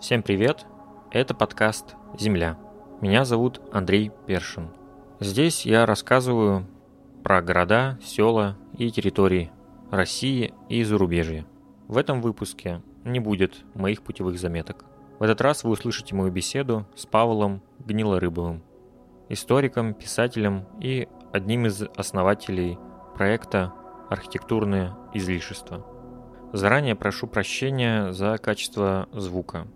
Всем привет! Это подкаст «Земля». Меня зовут Андрей Першин. Здесь я рассказываю про города, села и территории России и зарубежья. В этом выпуске не будет моих путевых заметок. В этот раз вы услышите мою беседу с Павлом Гнилорыбовым, историком, писателем и одним из основателей проекта «Архитектурное излишество». Заранее прошу прощения за качество звука.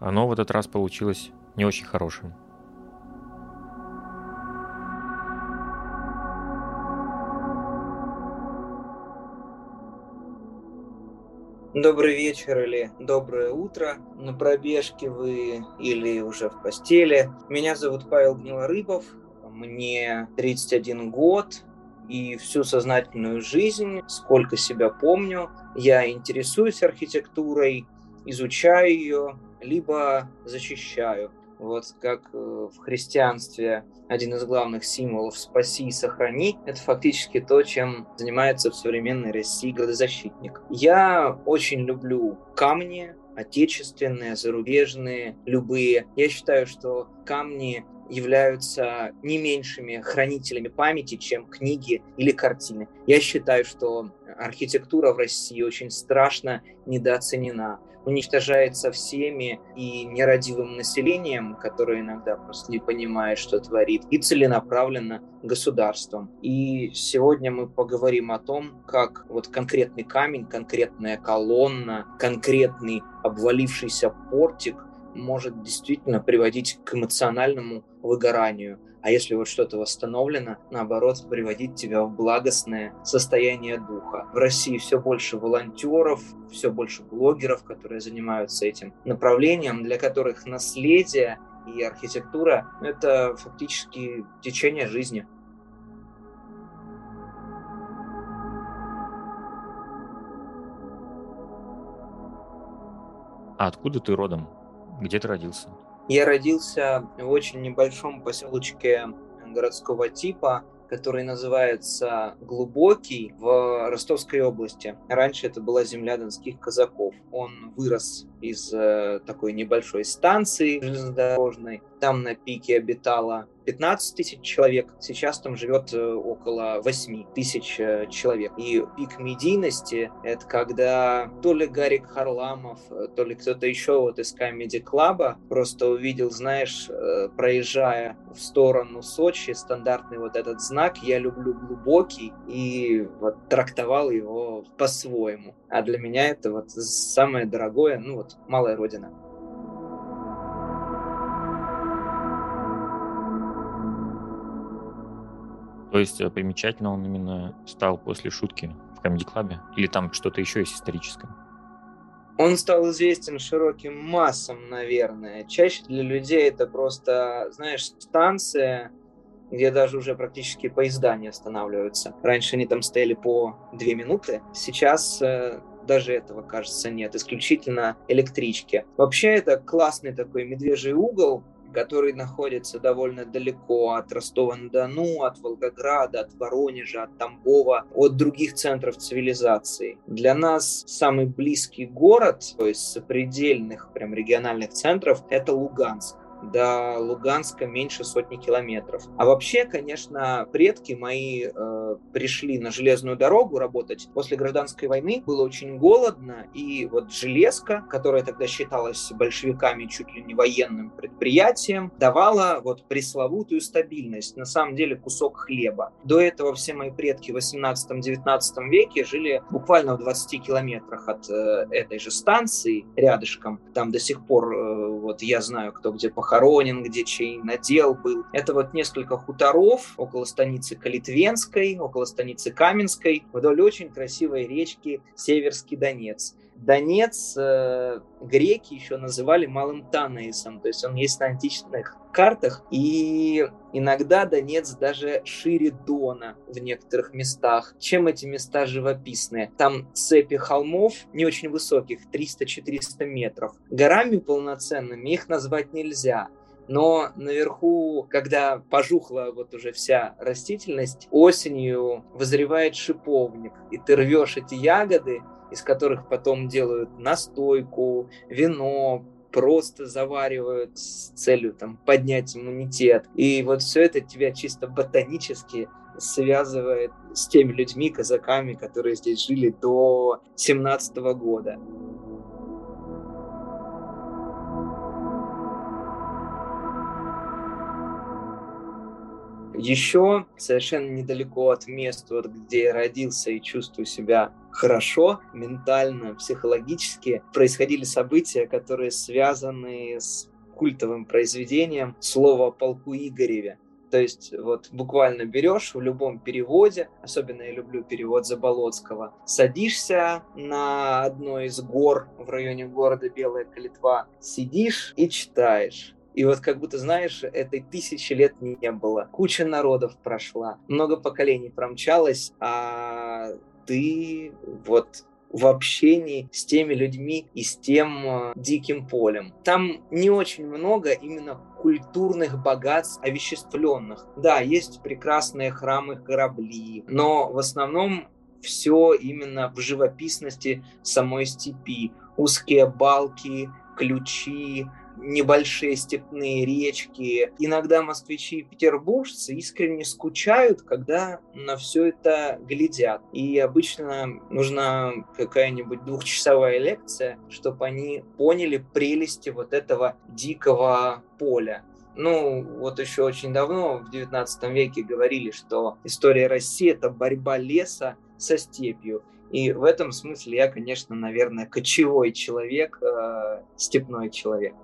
Оно в этот раз получилось не очень хорошим. Добрый вечер или доброе утро. На пробежке вы или уже в постели. Меня зовут Павел Гнилорыбов. Мне 31 год. И всю сознательную жизнь, сколько себя помню, я интересуюсь архитектурой, изучаю ее, либо защищаю. Вот как э, в христианстве один из главных символов «спаси и сохрани» — это фактически то, чем занимается в современной России градозащитник. Я очень люблю камни, отечественные, зарубежные, любые. Я считаю, что камни являются не меньшими хранителями памяти, чем книги или картины. Я считаю, что архитектура в России очень страшно недооценена уничтожается всеми и нерадивым населением, которое иногда просто не понимает, что творит, и целенаправленно государством. И сегодня мы поговорим о том, как вот конкретный камень, конкретная колонна, конкретный обвалившийся портик может действительно приводить к эмоциональному выгоранию – а если вот что-то восстановлено, наоборот, приводить тебя в благостное состояние духа. В России все больше волонтеров, все больше блогеров, которые занимаются этим направлением, для которых наследие и архитектура — это фактически течение жизни. А откуда ты родом? Где ты родился? Я родился в очень небольшом поселочке городского типа, который называется Глубокий в Ростовской области. Раньше это была земля донских казаков. Он вырос из э, такой небольшой станции железнодорожной. Там на пике обитало 15 тысяч человек, сейчас там живет э, около 8 тысяч э, человек. И пик медийности — это когда то ли Гарик Харламов, э, то ли кто-то еще вот из Comedy Club просто увидел, знаешь, проезжая в сторону Сочи, стандартный вот этот знак «Я люблю глубокий» и вот трактовал его по-своему. А для меня это вот самое дорогое, ну вот, малая родина. То есть э, примечательно он именно стал после шутки в Comedy Club? Или там что-то еще есть историческое? Он стал известен широким массам, наверное. Чаще для людей это просто, знаешь, станция, где даже уже практически поезда не останавливаются. Раньше они там стояли по две минуты, сейчас э, даже этого, кажется, нет, исключительно электрички. Вообще это классный такой медвежий угол, который находится довольно далеко от Ростова-на-Дону, от Волгограда, от Воронежа, от Тамбова, от других центров цивилизации. Для нас самый близкий город, то есть сопредельных прям региональных центров, это Луганск до Луганска меньше сотни километров. А вообще, конечно, предки мои э, пришли на железную дорогу работать. После гражданской войны было очень голодно, и вот железка, которая тогда считалась большевиками чуть ли не военным предприятием, давала вот пресловутую стабильность, на самом деле кусок хлеба. До этого все мои предки в 18-19 веке жили буквально в 20 километрах от э, этой же станции, рядышком. Там до сих пор, э, вот я знаю, кто где похоронен, похоронен, где чей надел был. Это вот несколько хуторов около станицы Калитвенской, около станицы Каменской, вдоль очень красивой речки Северский Донец. Донец э, греки еще называли Малым Танаисом, то есть он есть на античных картах, и иногда Донец даже шире Дона в некоторых местах. Чем эти места живописные? Там цепи холмов не очень высоких, 300-400 метров. Горами полноценными их назвать нельзя. Но наверху, когда пожухла вот уже вся растительность, осенью вызревает шиповник, и ты рвешь эти ягоды, из которых потом делают настойку, вино, просто заваривают с целью там поднять иммунитет. И вот все это тебя чисто ботанически связывает с теми людьми, казаками, которые здесь жили до 17 года. Еще совершенно недалеко от места, вот, где я родился и чувствую себя хорошо, ментально, психологически, происходили события, которые связаны с культовым произведением «Слово о полку Игореве». То есть вот буквально берешь в любом переводе, особенно я люблю перевод Заболоцкого, садишься на одной из гор в районе города Белая Калитва, сидишь и читаешь. И вот как будто, знаешь, этой тысячи лет не было. Куча народов прошла, много поколений промчалось, а ты вот в общении с теми людьми и с тем э, диким полем. Там не очень много именно культурных богатств овеществленных. Да, есть прекрасные храмы, корабли, но в основном все именно в живописности самой степи. Узкие балки, ключи, небольшие степные речки. Иногда москвичи и петербуржцы искренне скучают, когда на все это глядят. И обычно нужна какая-нибудь двухчасовая лекция, чтобы они поняли прелести вот этого дикого поля. Ну, вот еще очень давно, в 19 веке, говорили, что история России – это борьба леса со степью. И в этом смысле я, конечно, наверное, кочевой человек, э, степной человек.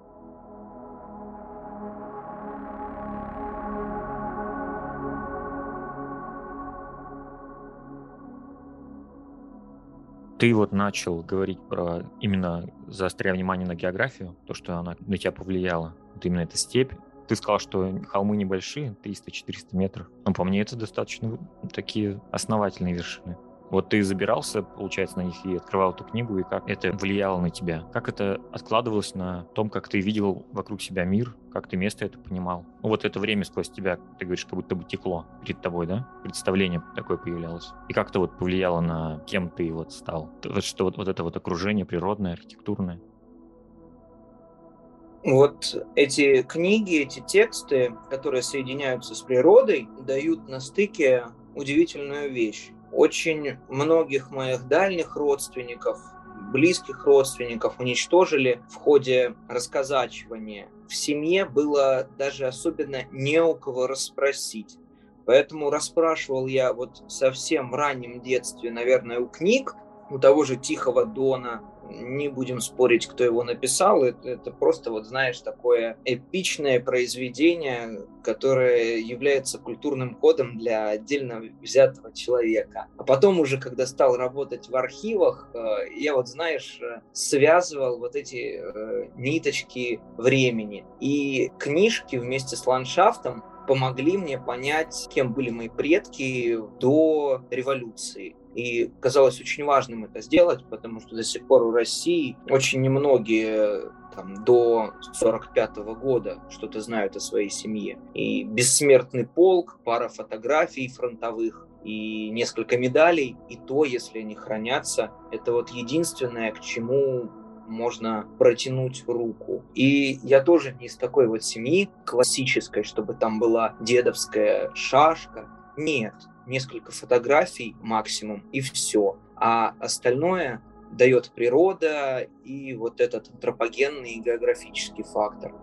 Ты вот начал говорить про именно заостряя внимание на географию, то, что она на тебя повлияла. Вот именно эта степь. Ты сказал, что холмы небольшие, 300-400 метров. Но по мне это достаточно такие основательные вершины. Вот ты забирался, получается, на них и открывал эту книгу, и как это влияло на тебя? Как это откладывалось на том, как ты видел вокруг себя мир, как ты место это понимал? Ну, вот это время сквозь тебя, ты говоришь, как будто бы текло перед тобой, да? Представление такое появлялось. И как это вот повлияло на кем ты вот стал? Что вот, вот это вот окружение природное, архитектурное? Вот эти книги, эти тексты, которые соединяются с природой, дают на стыке удивительную вещь очень многих моих дальних родственников, близких родственников уничтожили в ходе расказачивания. В семье было даже особенно не у кого расспросить. Поэтому расспрашивал я вот совсем в раннем детстве, наверное, у книг, у того же Тихого Дона, не будем спорить, кто его написал. Это, это просто, вот знаешь, такое эпичное произведение, которое является культурным кодом для отдельно взятого человека. А потом уже, когда стал работать в архивах, э, я вот, знаешь, э, связывал вот эти э, ниточки времени. И книжки вместе с ландшафтом помогли мне понять, кем были мои предки до революции. И казалось очень важным это сделать, потому что до сих пор у России очень немногие там, до 45 -го года что-то знают о своей семье. И бессмертный полк, пара фотографий фронтовых, и несколько медалей, и то, если они хранятся, это вот единственное, к чему можно протянуть руку. И я тоже не из такой вот семьи классической, чтобы там была дедовская шашка. Нет, несколько фотографий максимум, и все. А остальное дает природа и вот этот антропогенный географический фактор.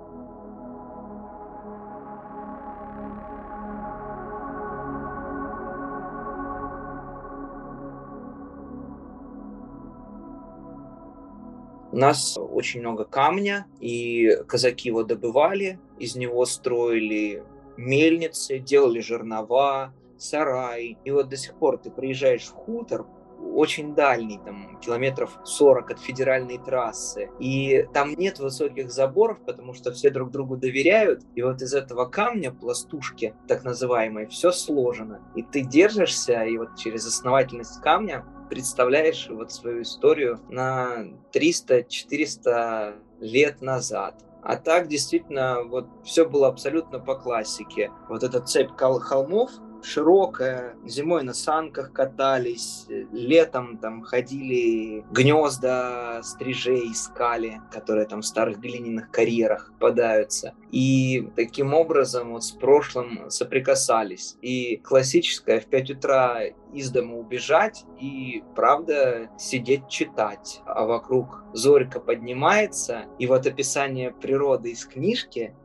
У нас очень много камня, и казаки его добывали, из него строили мельницы, делали жернова, сарай. И вот до сих пор ты приезжаешь в хутор, очень дальний, там, километров 40 от федеральной трассы. И там нет высоких заборов, потому что все друг другу доверяют. И вот из этого камня, пластушки, так называемой, все сложено. И ты держишься, и вот через основательность камня представляешь вот свою историю на 300-400 лет назад. А так действительно вот все было абсолютно по классике. Вот эта цепь холмов, широкая. Зимой на санках катались, летом там ходили, гнезда стрижей искали, которые там в старых глиняных карьерах попадаются. И таким образом вот с прошлым соприкасались. И классическое в 5 утра из дома убежать и, правда, сидеть читать. А вокруг зорька поднимается, и вот описание природы из книжки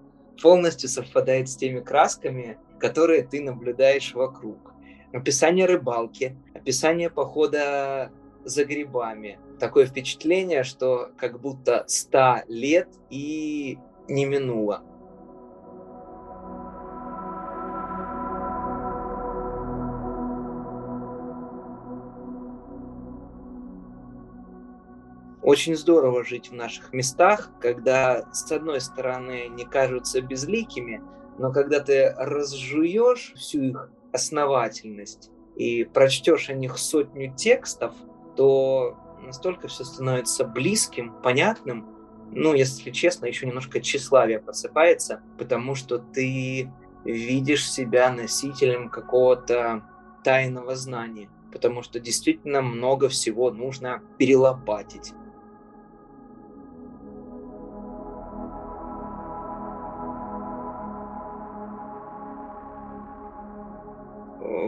полностью совпадает с теми красками, которые ты наблюдаешь вокруг. Описание рыбалки, описание похода за грибами. Такое впечатление, что как будто ста лет и не минуло. Очень здорово жить в наших местах, когда с одной стороны не кажутся безликими, но когда ты разжуешь всю их основательность и прочтешь о них сотню текстов, то настолько все становится близким, понятным, ну, если честно, еще немножко тщеславие просыпается, потому что ты видишь себя носителем какого-то тайного знания, потому что действительно много всего нужно перелопатить.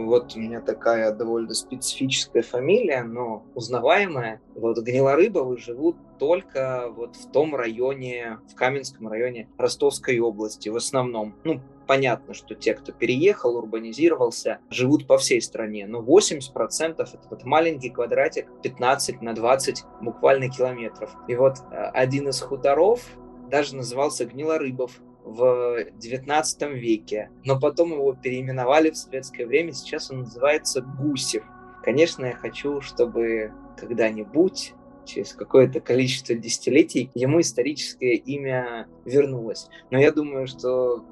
Вот у меня такая довольно специфическая фамилия, но узнаваемая. Вот Гнилорыбовы живут только вот в том районе, в Каменском районе Ростовской области в основном. Ну, понятно, что те, кто переехал, урбанизировался, живут по всей стране, но 80% это вот маленький квадратик 15 на 20 буквально километров. И вот э, один из хуторов даже назывался Гнилорыбов в XIX веке, но потом его переименовали в советское время, сейчас он называется Гусев. Конечно, я хочу, чтобы когда-нибудь через какое-то количество десятилетий ему историческое имя вернулось. Но я думаю, что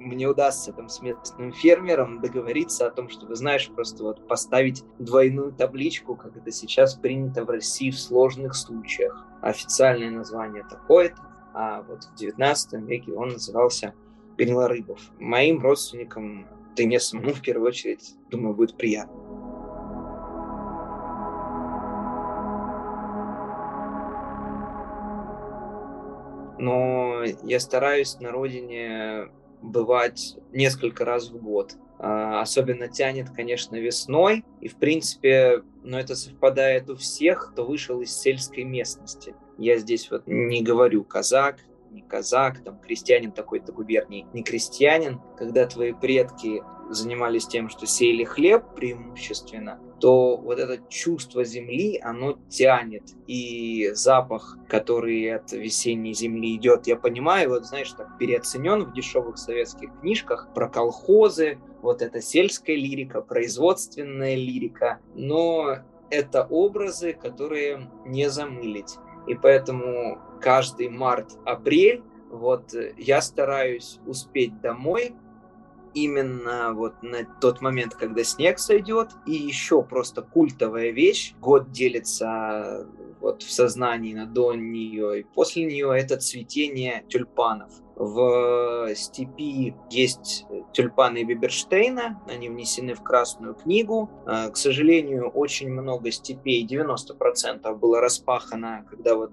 мне удастся там с местным фермером договориться о том, чтобы, знаешь, просто вот поставить двойную табличку, как это сейчас принято в России в сложных случаях. Официальное название такое-то, а вот в 19 веке он назывался Гнилорыбов. Моим родственникам, да и мне самому в первую очередь, думаю, будет приятно. Но я стараюсь на родине бывать несколько раз в год. А, особенно тянет, конечно, весной. И, в принципе, но это совпадает у всех, кто вышел из сельской местности. Я здесь вот не говорю казак, не казак, там, крестьянин такой-то губернии, не крестьянин, когда твои предки занимались тем, что сеяли хлеб преимущественно, то вот это чувство земли, оно тянет. И запах, который от весенней земли идет, я понимаю, вот знаешь, так переоценен в дешевых советских книжках про колхозы, вот эта сельская лирика, производственная лирика, но это образы, которые не замылить. И поэтому каждый март-апрель вот э, я стараюсь успеть домой именно вот на тот момент, когда снег сойдет. И еще просто культовая вещь. Год делится вот в сознании на до нее и после нее. Это цветение тюльпанов. В степи есть тюльпаны Биберштейна, они внесены в Красную книгу. А, к сожалению, очень много степей, 90% было распахано, когда вот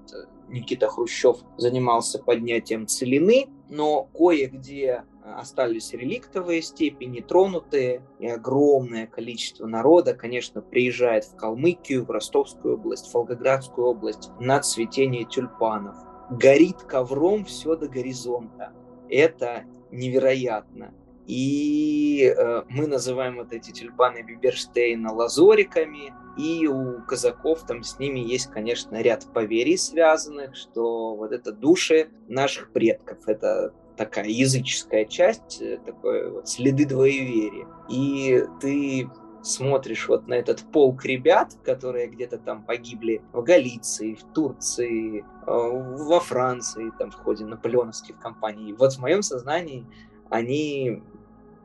Никита Хрущев занимался поднятием целины, но кое-где остались реликтовые степени, тронутые, и огромное количество народа, конечно, приезжает в Калмыкию, в Ростовскую область, в Волгоградскую область на цветение тюльпанов горит ковром все до горизонта. Это невероятно. И э, мы называем вот эти тюльпаны Биберштейна лазориками, и у казаков там с ними есть, конечно, ряд поверий связанных, что вот это души наших предков, это такая языческая часть, э, такое вот следы двоеверия. И ты смотришь вот на этот полк ребят, которые где-то там погибли в Галиции, в Турции, э, во Франции, там в ходе наполеоновских кампаний. Вот в моем сознании они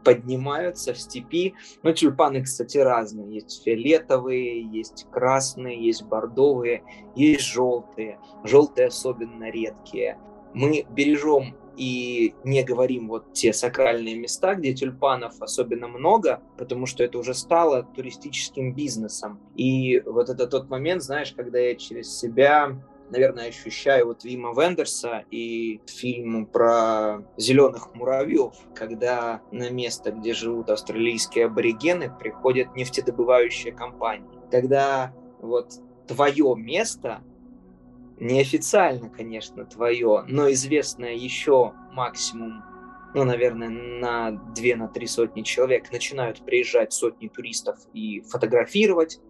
поднимаются в степи. Ну, тюльпаны, кстати, разные. Есть фиолетовые, есть красные, есть бордовые, есть желтые. Желтые особенно редкие. Мы бережем и не говорим вот те сакральные места, где тюльпанов особенно много, потому что это уже стало туристическим бизнесом. И вот это тот момент, знаешь, когда я через себя наверное, ощущаю вот Вима Вендерса и фильм про зеленых муравьев, когда на место, где живут австралийские аборигены, приходят нефтедобывающие компании. Когда вот твое место неофициально, конечно, твое, но известное еще максимум, ну, наверное, на две, на три сотни человек, начинают приезжать сотни туристов и фотографировать,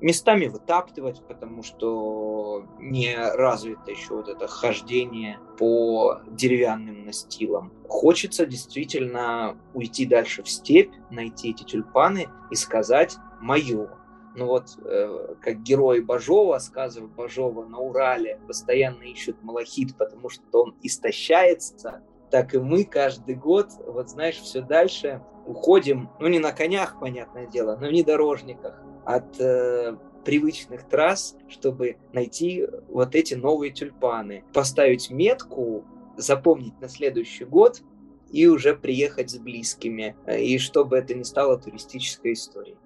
местами вытаптывать, потому что не развито еще вот это хождение по деревянным настилам. Хочется действительно уйти дальше в степь, найти эти тюльпаны и сказать «моё». Ну вот, э, как герой Бажова, сказов Бажова на Урале, постоянно ищут малахит, потому что он истощается, так и мы каждый год, вот знаешь, все дальше уходим, ну не на конях, понятное дело, но в внедорожниках, от э, привычных трасс, чтобы найти вот эти новые тюльпаны, поставить метку, запомнить на следующий год и уже приехать с близкими, э, и чтобы это не стало туристической историей.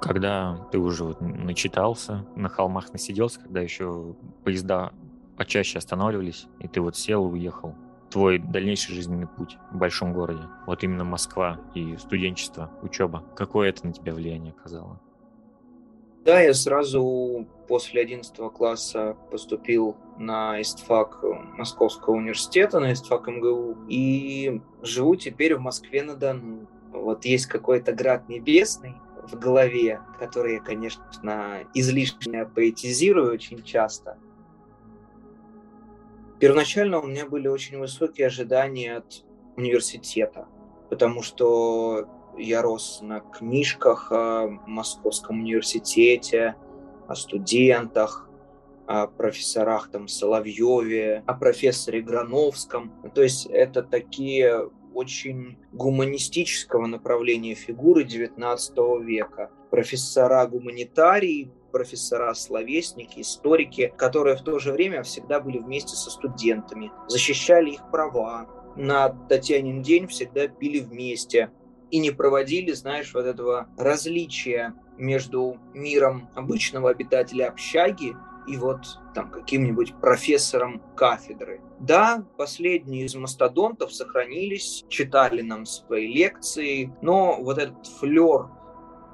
Когда ты уже вот начитался, на холмах насиделся, когда еще поезда почаще останавливались, и ты вот сел и уехал. Твой дальнейший жизненный путь в большом городе, вот именно Москва и студенчество, учеба, какое это на тебя влияние оказало? Да, я сразу после 11 класса поступил на истфак Московского университета, на истфак МГУ, и живу теперь в Москве-на-Дону. Вот есть какой-то град небесный, в голове, которые, конечно, излишне поэтизирую очень часто. Первоначально у меня были очень высокие ожидания от университета, потому что я рос на книжках о Московском университете, о студентах, о профессорах там Соловьеве, о профессоре Грановском. То есть это такие очень гуманистического направления фигуры XIX века. Профессора гуманитарии, профессора словесники, историки, которые в то же время всегда были вместе со студентами, защищали их права, на Татьянин день всегда пили вместе и не проводили, знаешь, вот этого различия между миром обычного обитателя общаги и вот там каким-нибудь профессором кафедры. Да, последние из мастодонтов сохранились, читали нам свои лекции, но вот этот флер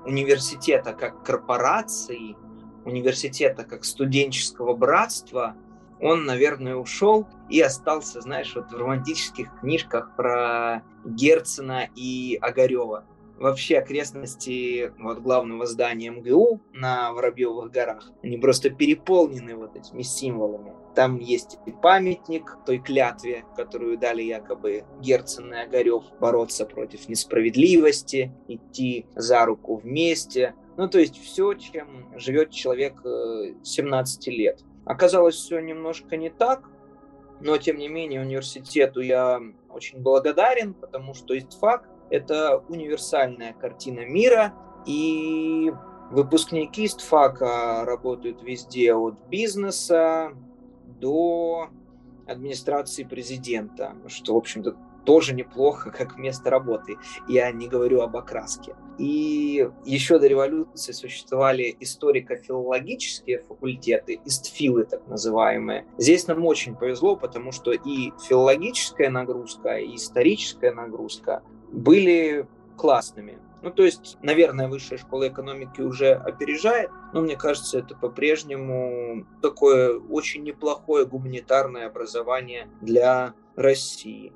университета как корпорации, университета как студенческого братства, он, наверное, ушел и остался, знаешь, вот в романтических книжках про Герцена и Огарева вообще окрестности вот, главного здания МГУ на Воробьевых горах, они просто переполнены вот этими символами. Там есть и памятник той клятве, которую дали якобы Герцен и Огарев, бороться против несправедливости, идти за руку вместе. Ну, то есть все, чем живет человек 17 э, лет. Оказалось, все немножко не так, но, тем не менее, университету я очень благодарен, потому что есть факт, это универсальная картина мира, и выпускники СТФАКа работают везде от бизнеса до администрации президента, что, в общем-то, тоже неплохо как место работы. Я не говорю об окраске. И еще до революции существовали историко-филологические факультеты, истфилы так называемые. Здесь нам очень повезло, потому что и филологическая нагрузка, и историческая нагрузка были классными. Ну, то есть, наверное, высшая школа экономики уже опережает, но мне кажется, это по-прежнему такое очень неплохое гуманитарное образование для России.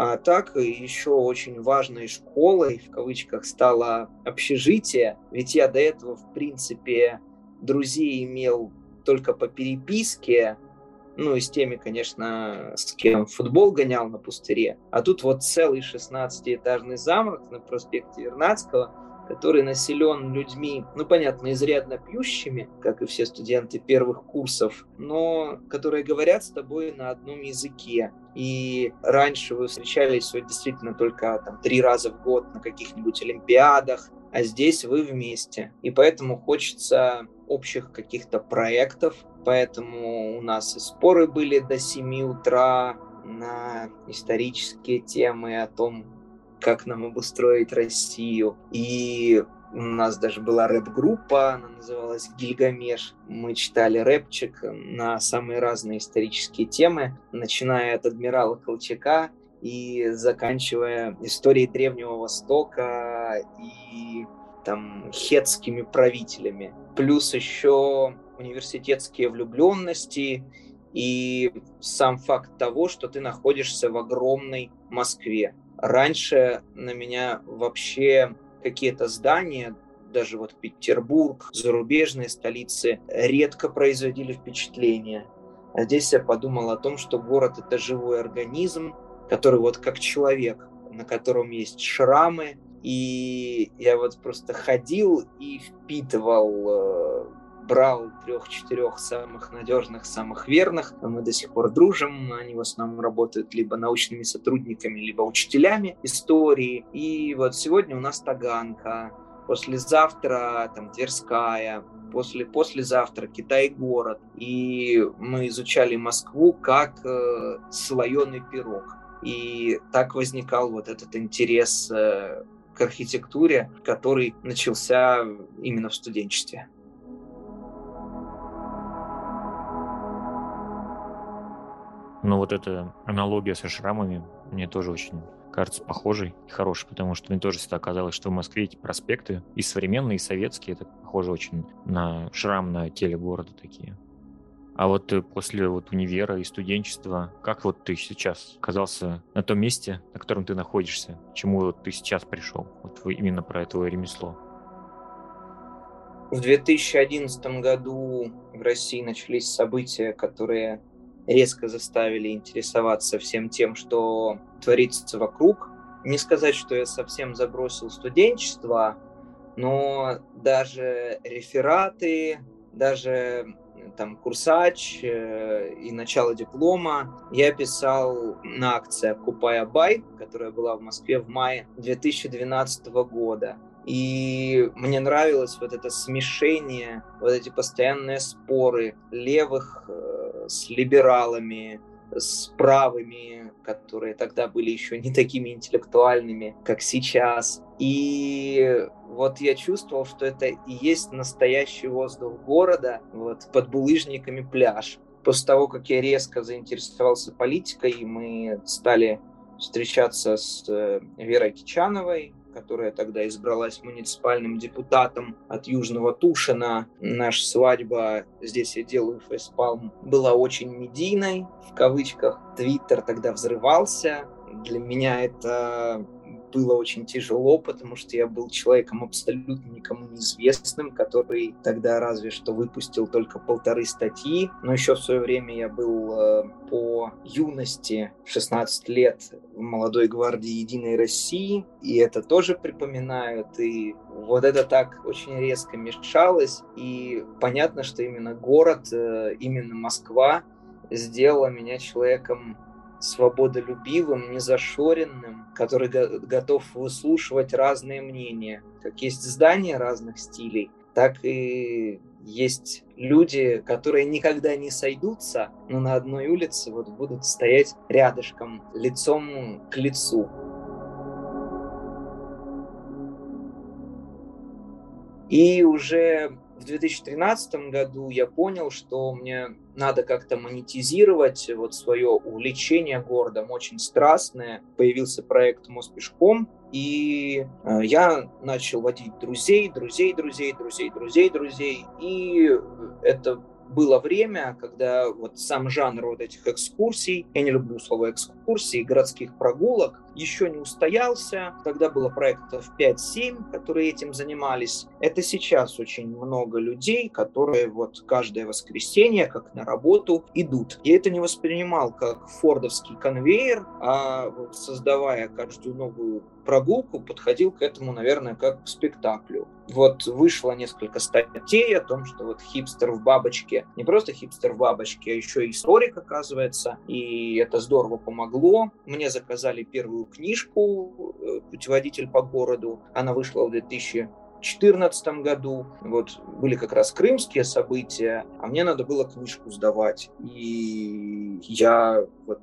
А так еще очень важной школой, в кавычках, стало общежитие. Ведь я до этого, в принципе, друзей имел только по переписке, ну и с теми, конечно, с кем футбол гонял на пустыре. А тут вот целый 16-этажный замок на проспекте Вернадского, который населен людьми, ну, понятно, изрядно пьющими, как и все студенты первых курсов, но которые говорят с тобой на одном языке. И раньше вы встречались вот, действительно только там, три раза в год на каких-нибудь олимпиадах, а здесь вы вместе. И поэтому хочется общих каких-то проектов, поэтому у нас и споры были до 7 утра на исторические темы о том, как нам обустроить Россию. И у нас даже была рэп-группа, она называлась «Гильгамеш». Мы читали рэпчик на самые разные исторические темы, начиная от адмирала Колчака и заканчивая историей Древнего Востока и там хетскими правителями. Плюс еще университетские влюбленности и сам факт того, что ты находишься в огромной Москве. Раньше на меня вообще какие-то здания, даже вот Петербург, зарубежные столицы, редко производили впечатление. А здесь я подумал о том, что город — это живой организм, который вот как человек, на котором есть шрамы, и я вот просто ходил и впитывал э, брал трех-четырех самых надежных, самых верных. Мы до сих пор дружим. Они в основном работают либо научными сотрудниками, либо учителями истории. И вот сегодня у нас Таганка, послезавтра там Тверская, после, послезавтра Китай-город. И мы изучали Москву как э, слоеный пирог. И так возникал вот этот интерес э, к архитектуре, который начался именно в студенчестве. Но вот эта аналогия со шрамами мне тоже очень кажется похожей и хорошей, потому что мне тоже всегда казалось, что в Москве эти проспекты и современные, и советские, это похоже очень на шрам на теле города такие. А вот э, после вот универа и студенчества, как вот ты сейчас оказался на том месте, на котором ты находишься? чему вот ты сейчас пришел? Вот именно про это ремесло. В 2011 году в России начались события, которые резко заставили интересоваться всем тем, что творится вокруг. Не сказать, что я совсем забросил студенчество, но даже рефераты, даже там курсач э, и начало диплома я писал на акции «Окупая Бай», которая была в Москве в мае 2012 года. И мне нравилось вот это смешение, вот эти постоянные споры левых э, с либералами, с правыми, которые тогда были еще не такими интеллектуальными, как сейчас. И вот я чувствовал, что это и есть настоящий воздух города, вот под булыжниками пляж. После того, как я резко заинтересовался политикой, мы стали встречаться с э, Верой Кичановой, которая тогда избралась муниципальным депутатом от Южного Тушина. Наша свадьба, здесь я делаю фейспалм, была очень медийной, в кавычках. Твиттер тогда взрывался. Для меня это было очень тяжело, потому что я был человеком абсолютно никому неизвестным, который тогда разве что выпустил только полторы статьи, но еще в свое время я был э, по юности 16 лет в молодой гвардии Единой России, и это тоже припоминают, и вот это так очень резко мешалось, и понятно, что именно город, э, именно Москва сделала меня человеком свободолюбивым, незашоренным, который го- готов выслушивать разные мнения. Как есть здания разных стилей, так и есть люди, которые никогда не сойдутся, но на одной улице вот будут стоять рядышком, лицом к лицу. И уже в 2013 году я понял, что мне надо как-то монетизировать вот свое увлечение городом, очень страстное. Появился проект «Мост пешком», и э, я начал водить друзей, друзей, друзей, друзей, друзей, друзей. И это было время, когда вот сам жанр вот этих экскурсий, я не люблю слово экскурсии, городских прогулок, еще не устоялся. Тогда было проектов 5-7, которые этим занимались. Это сейчас очень много людей, которые вот каждое воскресенье, как на работу, идут. Я это не воспринимал как фордовский конвейер, а создавая каждую новую прогулку, подходил к этому, наверное, как к спектаклю. Вот вышло несколько статей о том, что вот хипстер в бабочке, не просто хипстер в бабочке, а еще и историк, оказывается, и это здорово помогло. Мне заказали первую книжку э, «Путеводитель по городу», она вышла в 2000 2014 году. Вот были как раз крымские события, а мне надо было книжку сдавать. И я вот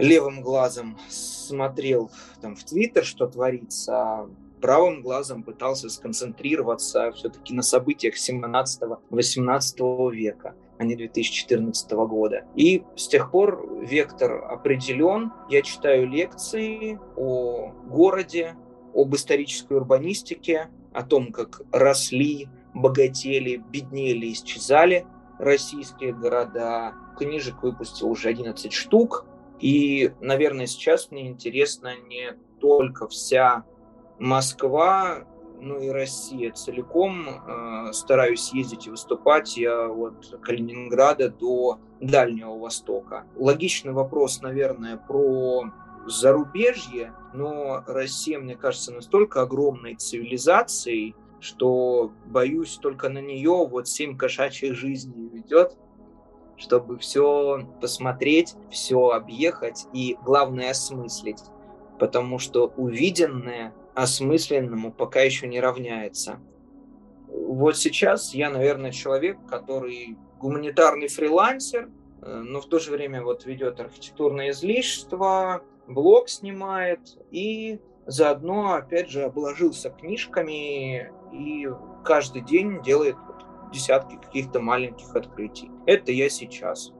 левым глазом смотрел там в Твиттер, что творится, а правым глазом пытался сконцентрироваться все-таки на событиях 17-18 века а не 2014 года. И с тех пор вектор определен. Я читаю лекции о городе, об исторической урбанистике, о том, как росли, богатели, беднели, исчезали российские города. Книжек выпустил уже 11 штук. И, наверное, сейчас мне интересна не только вся Москва, ну и Россия целиком. Э, стараюсь ездить и выступать я от Калининграда до Дальнего Востока. Логичный вопрос, наверное, про зарубежье, но Россия, мне кажется, настолько огромной цивилизацией, что, боюсь, только на нее вот семь кошачьих жизней ведет, чтобы все посмотреть, все объехать и, главное, осмыслить. Потому что увиденное осмысленному пока еще не равняется. Вот сейчас я, наверное, человек, который гуманитарный фрилансер, э, но в то же время вот ведет архитектурное излишество, блог снимает и заодно, опять же, обложился книжками и каждый день делает десятки каких-то маленьких открытий. Это я сейчас.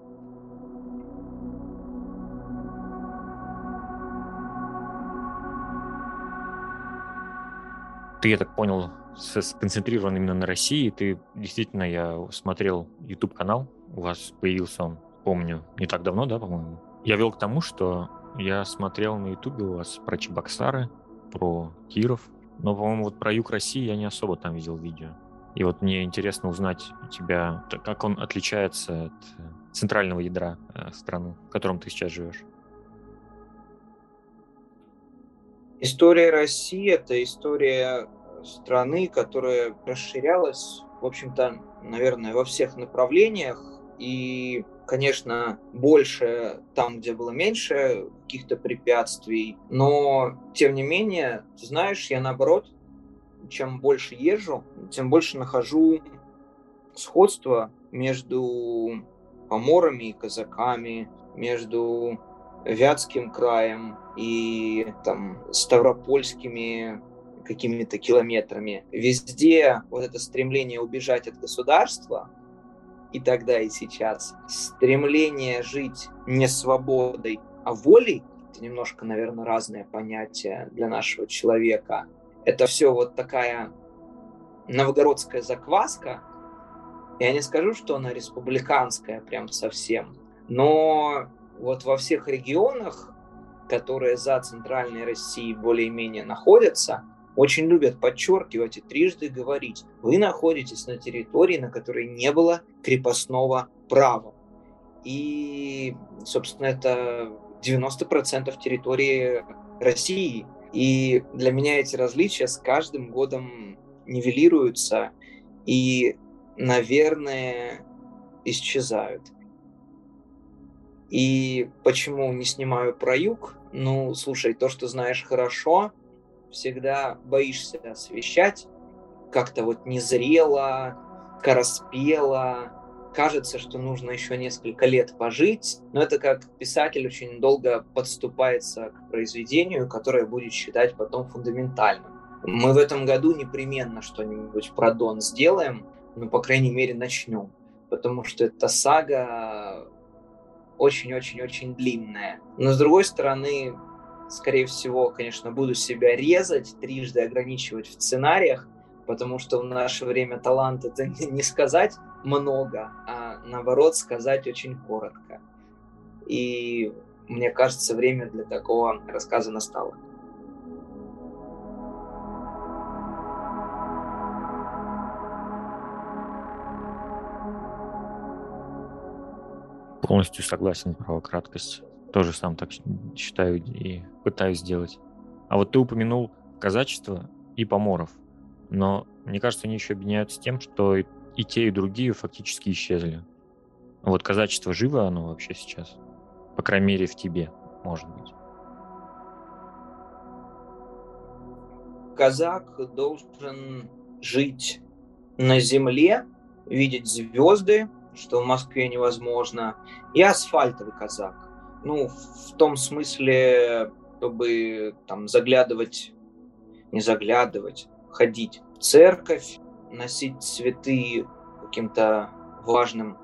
Ты, я так понял, сконцентрирован именно на России. Ты действительно, я смотрел YouTube канал, у вас появился он, помню, не так давно, да, по-моему. Я вел к тому, что я смотрел на YouTube у вас про Чебоксары, про Киров, но, по-моему, вот про юг России я не особо там видел видео. И вот мне интересно узнать у тебя, как он отличается от э, центрального ядра э, страны, в котором ты сейчас живешь. История России – это история страны, которая расширялась, в общем-то, наверное, во всех направлениях. И, конечно, больше там, где было меньше каких-то препятствий. Но, тем не менее, знаешь, я наоборот чем больше езжу, тем больше нахожу сходство между поморами и казаками, между Вятским краем и там Ставропольскими какими-то километрами. Везде вот это стремление убежать от государства, и тогда, и сейчас, стремление жить не свободой, а волей, это немножко, наверное, разное понятие для нашего человека – это все вот такая новгородская закваска. Я не скажу, что она республиканская прям совсем, но вот во всех регионах, которые за центральной Россией более-менее находятся, очень любят подчеркивать и трижды говорить, вы находитесь на территории, на которой не было крепостного права. И, собственно, это 90% территории России – и для меня эти различия с каждым годом нивелируются и, наверное, исчезают. И почему не снимаю про юг? Ну, слушай, то, что знаешь хорошо, всегда боишься освещать, как-то вот незрело, скороспело, кажется, что нужно еще несколько лет пожить, но это как писатель очень долго подступается к произведению, которое будет считать потом фундаментальным. Мы в этом году непременно что-нибудь про Дон сделаем, ну, по крайней мере, начнем, потому что эта сага очень-очень-очень длинная. Но, с другой стороны, скорее всего, конечно, буду себя резать, трижды ограничивать в сценариях, потому что в наше время талант это не сказать много, а наоборот сказать очень коротко. И мне кажется, время для такого рассказа настало. Полностью согласен про краткость. Тоже сам так считаю и пытаюсь сделать. А вот ты упомянул казачество и поморов. Но мне кажется, они еще объединяются тем, что и, и те, и другие фактически исчезли. Вот казачество живо оно вообще сейчас? По крайней мере, в тебе, может быть. Казак должен жить на земле, видеть звезды, что в Москве невозможно, и асфальтовый казак. Ну, в том смысле, чтобы там заглядывать, не заглядывать, ходить в церковь, носить цветы каким-то важным,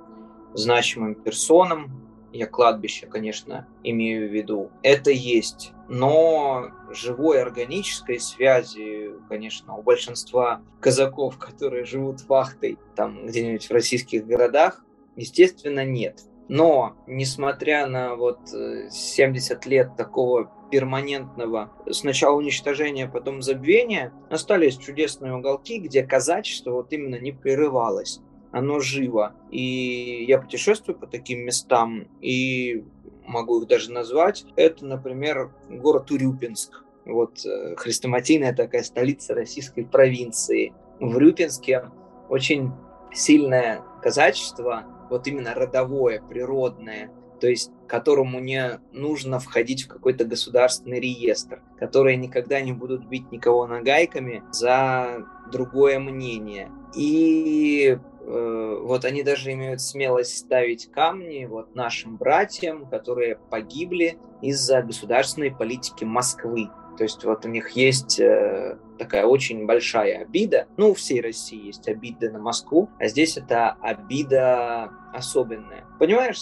значимым персонам. Я кладбище, конечно, имею в виду. Это есть. Но живой органической связи, конечно, у большинства казаков, которые живут вахтой там где-нибудь в российских городах, естественно, нет. Но, несмотря на вот 70 э, лет такого перманентного сначала уничтожения, потом забвения, остались чудесные уголки, где казачество вот именно не прерывалось. Оно живо. И я путешествую по таким местам, и могу их даже назвать. Это, например, город Урюпинск. Вот э, хрестоматийная такая столица российской провинции. В Урюпинске очень сильное казачество, вот именно родовое, природное, то есть которому не нужно входить в какой-то государственный реестр, которые никогда не будут бить никого нагайками за другое мнение. И э, вот они даже имеют смелость ставить камни вот нашим братьям, которые погибли из-за государственной политики Москвы. То есть вот у них есть э, такая очень большая обида. Ну, у всей России есть обида на Москву, а здесь это обида особенная. Понимаешь,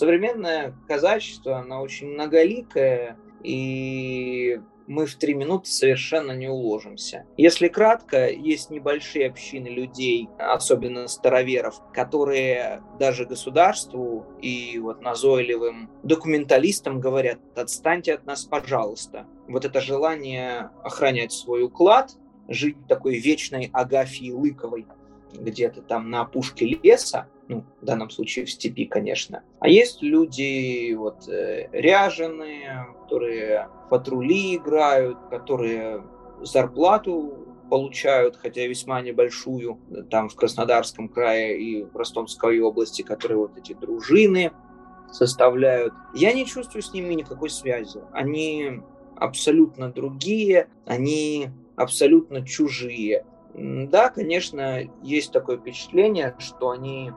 современное казачество, оно очень многоликое, и мы в три минуты совершенно не уложимся. Если кратко, есть небольшие общины людей, особенно староверов, которые даже государству и вот назойливым документалистам говорят, отстаньте от нас, пожалуйста. Вот это желание охранять свой уклад, жить такой вечной Агафией Лыковой где-то там на опушке леса, ну, в данном случае в степи, конечно. А есть люди вот э, ряженые, которые патрули играют, которые зарплату получают, хотя весьма небольшую, там в Краснодарском крае и в Ростовской области, которые вот эти дружины составляют. Я не чувствую с ними никакой связи. Они абсолютно другие, они абсолютно чужие. Да, конечно, есть такое впечатление, что они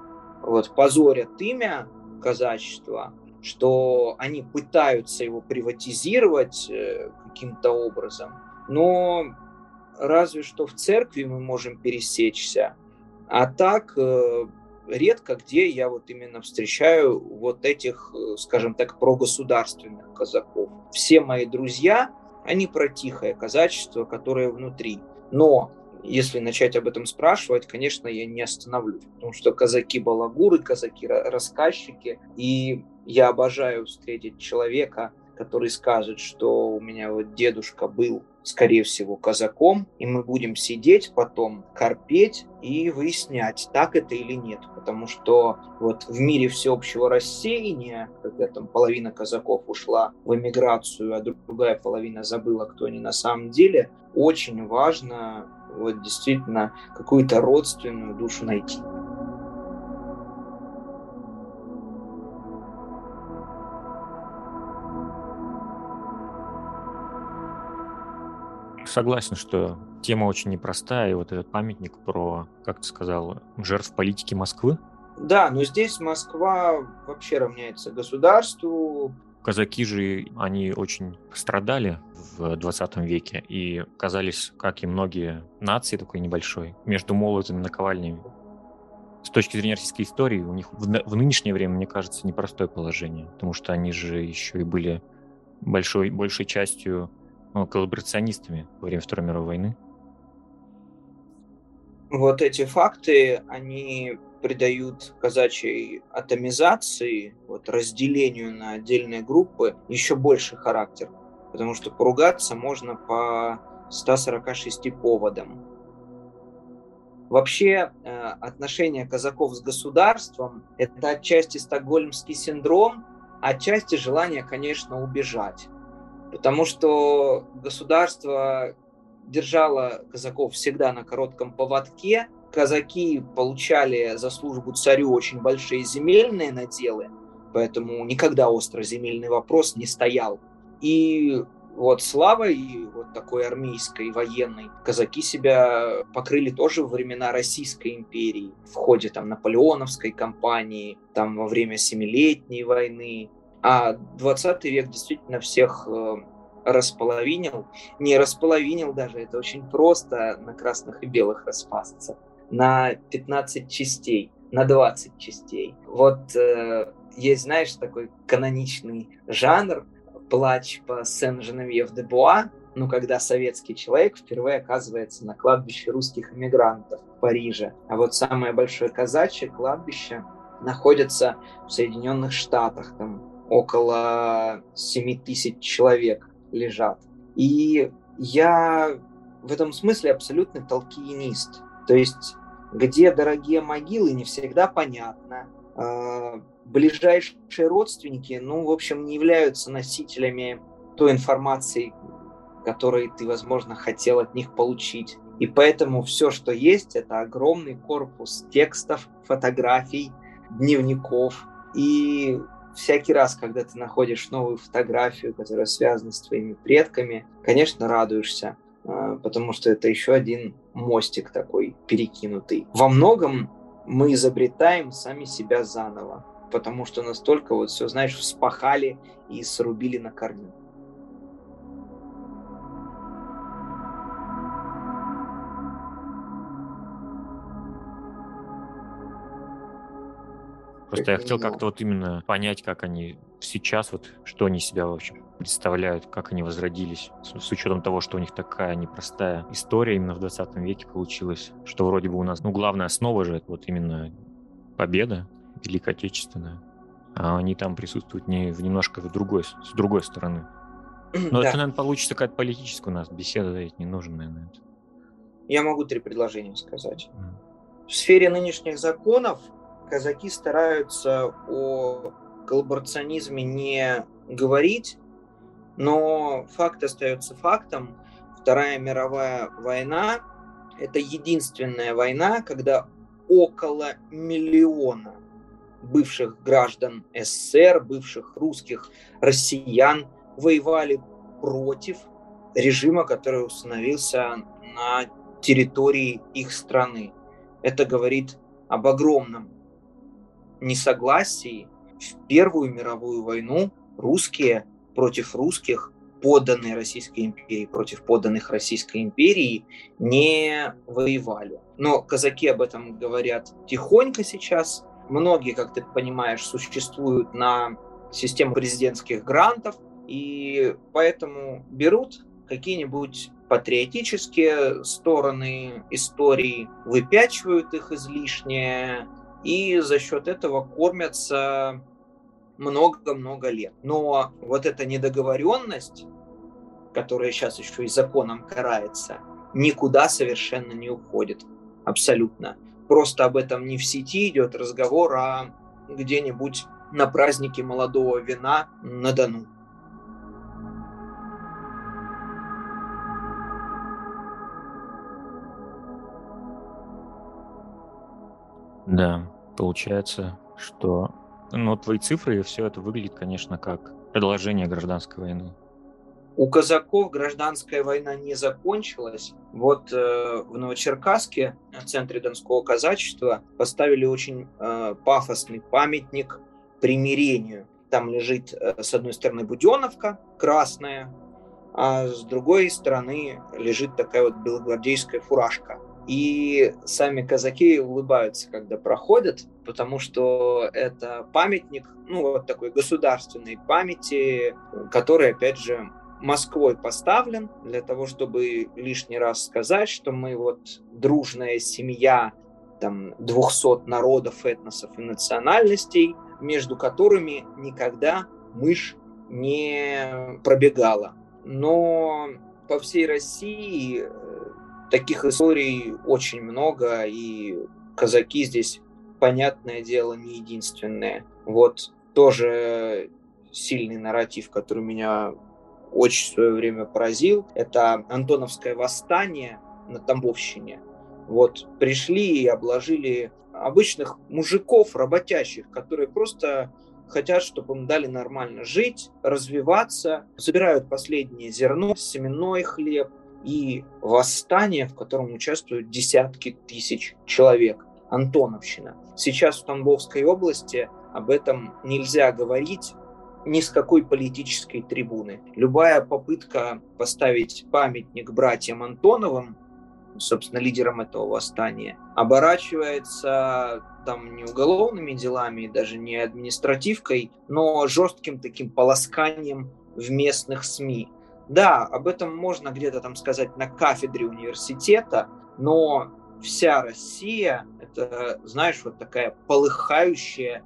вот, позорят имя казачества, что они пытаются его приватизировать э, каким-то образом, но разве что в церкви мы можем пересечься, а так э, редко где я вот именно встречаю вот этих, э, скажем так, прогосударственных казаков. Все мои друзья, они про тихое казачество, которое внутри. Но если начать об этом спрашивать, конечно, я не остановлюсь, потому что казаки балагуры, казаки рассказчики, и я обожаю встретить человека, который скажет, что у меня вот дедушка был, скорее всего, казаком, и мы будем сидеть потом, корпеть и выяснять, так это или нет. Потому что вот в мире всеобщего рассеяния, когда там половина казаков ушла в эмиграцию, а другая половина забыла, кто они на самом деле, очень важно вот действительно какую-то родственную душу найти. Согласен, что тема очень непростая, и вот этот памятник про, как ты сказал, жертв политики Москвы. Да, но здесь Москва вообще равняется государству, Казаки же, они очень страдали в 20 веке и казались, как и многие нации такой небольшой, между молотами и наковальнями. С точки зрения российской истории, у них в, в нынешнее время, мне кажется, непростое положение, потому что они же еще и были большой, большей частью ну, коллаборационистами во время Второй мировой войны. вот эти факты, они придают казачьей атомизации, вот, разделению на отдельные группы еще больше характер, потому что поругаться можно по 146 поводам. Вообще э, отношение казаков с государством – это отчасти стокгольмский синдром, отчасти желание, конечно, убежать. Потому что государство держало казаков всегда на коротком поводке, казаки получали за службу царю очень большие земельные наделы, поэтому никогда остро земельный вопрос не стоял. И вот славой вот такой армейской, военной казаки себя покрыли тоже во времена Российской империи, в ходе там наполеоновской кампании, там во время Семилетней войны. А 20 век действительно всех э, располовинил, не располовинил даже, это очень просто на красных и белых распасться, на 15 частей, на 20 частей. Вот э, есть, знаешь, такой каноничный жанр, плач по Сен-Женевьев-де-Буа, ну, когда советский человек впервые оказывается на кладбище русских иммигрантов в Париже. А вот самое большое казачье кладбище находится в Соединенных Штатах, там около 7 тысяч человек лежат. И я в этом смысле абсолютный толкиенист. То есть, где дорогие могилы, не всегда понятно. А, ближайшие родственники, ну, в общем, не являются носителями той информации, которой ты, возможно, хотел от них получить. И поэтому все, что есть, это огромный корпус текстов, фотографий, дневников. И всякий раз, когда ты находишь новую фотографию, которая связана с твоими предками, конечно, радуешься, а, потому что это еще один мостик такой перекинутый. Во многом мы изобретаем сами себя заново потому что настолько вот все, знаешь, вспахали и срубили на корню. Просто я хотел как-то вот именно понять, как они сейчас, вот что они себя, в общем, представляют, как они возродились, с, с учетом того, что у них такая непростая история именно в 20 веке получилась, что вроде бы у нас, ну, главная основа же, это вот именно победа, Великая Отечественная. А они там присутствуют не, в немножко в другой, с другой стороны. Но да. это, наверное, получится какая-то политическая у нас беседа, ведь не нужен, наверное. Это. Я могу три предложения сказать. Mm. В сфере нынешних законов казаки стараются о коллаборационизме не говорить, но факт остается фактом. Вторая мировая война – это единственная война, когда около миллиона бывших граждан СССР, бывших русских россиян воевали против режима, который установился на территории их страны. Это говорит об огромном несогласии. В Первую мировую войну русские против русских, подданные Российской империи против подданных Российской империи, не воевали. Но казаки об этом говорят тихонько сейчас, Многие, как ты понимаешь, существуют на систему президентских грантов, и поэтому берут какие-нибудь патриотические стороны истории, выпячивают их излишне, и за счет этого кормятся много-много лет. Но вот эта недоговоренность, которая сейчас еще и законом карается, никуда совершенно не уходит. Абсолютно просто об этом не в сети идет разговор, а где-нибудь на празднике молодого вина на Дону. Да, получается, что ну, твои цифры и все это выглядит, конечно, как продолжение гражданской войны. У казаков гражданская война не закончилась. Вот э, в Новочеркасске, в центре Донского казачества, поставили очень э, пафосный памятник примирению. Там лежит э, с одной стороны Буденовка красная, а с другой стороны лежит такая вот белогвардейская фуражка. И сами казаки улыбаются, когда проходят, потому что это памятник, ну, вот такой государственной памяти, который, опять же, Москвой поставлен для того, чтобы лишний раз сказать, что мы вот дружная семья там 200 народов, этносов и национальностей, между которыми никогда мышь не пробегала. Но по всей России э, таких историй очень много, и казаки здесь, понятное дело, не единственные. Вот тоже сильный нарратив, который меня очень в свое время поразил, это Антоновское восстание на Тамбовщине. Вот пришли и обложили обычных мужиков, работящих, которые просто хотят, чтобы им дали нормально жить, развиваться, собирают последнее зерно, семенной хлеб и восстание, в котором участвуют десятки тысяч человек. Антоновщина. Сейчас в Тамбовской области об этом нельзя говорить ни с какой политической трибуны. Любая попытка поставить памятник братьям Антоновым, собственно, лидерам этого восстания, оборачивается там не уголовными делами, даже не административкой, но жестким таким полосканием в местных СМИ. Да, об этом можно где-то там сказать на кафедре университета, но вся Россия – это, знаешь, вот такая полыхающая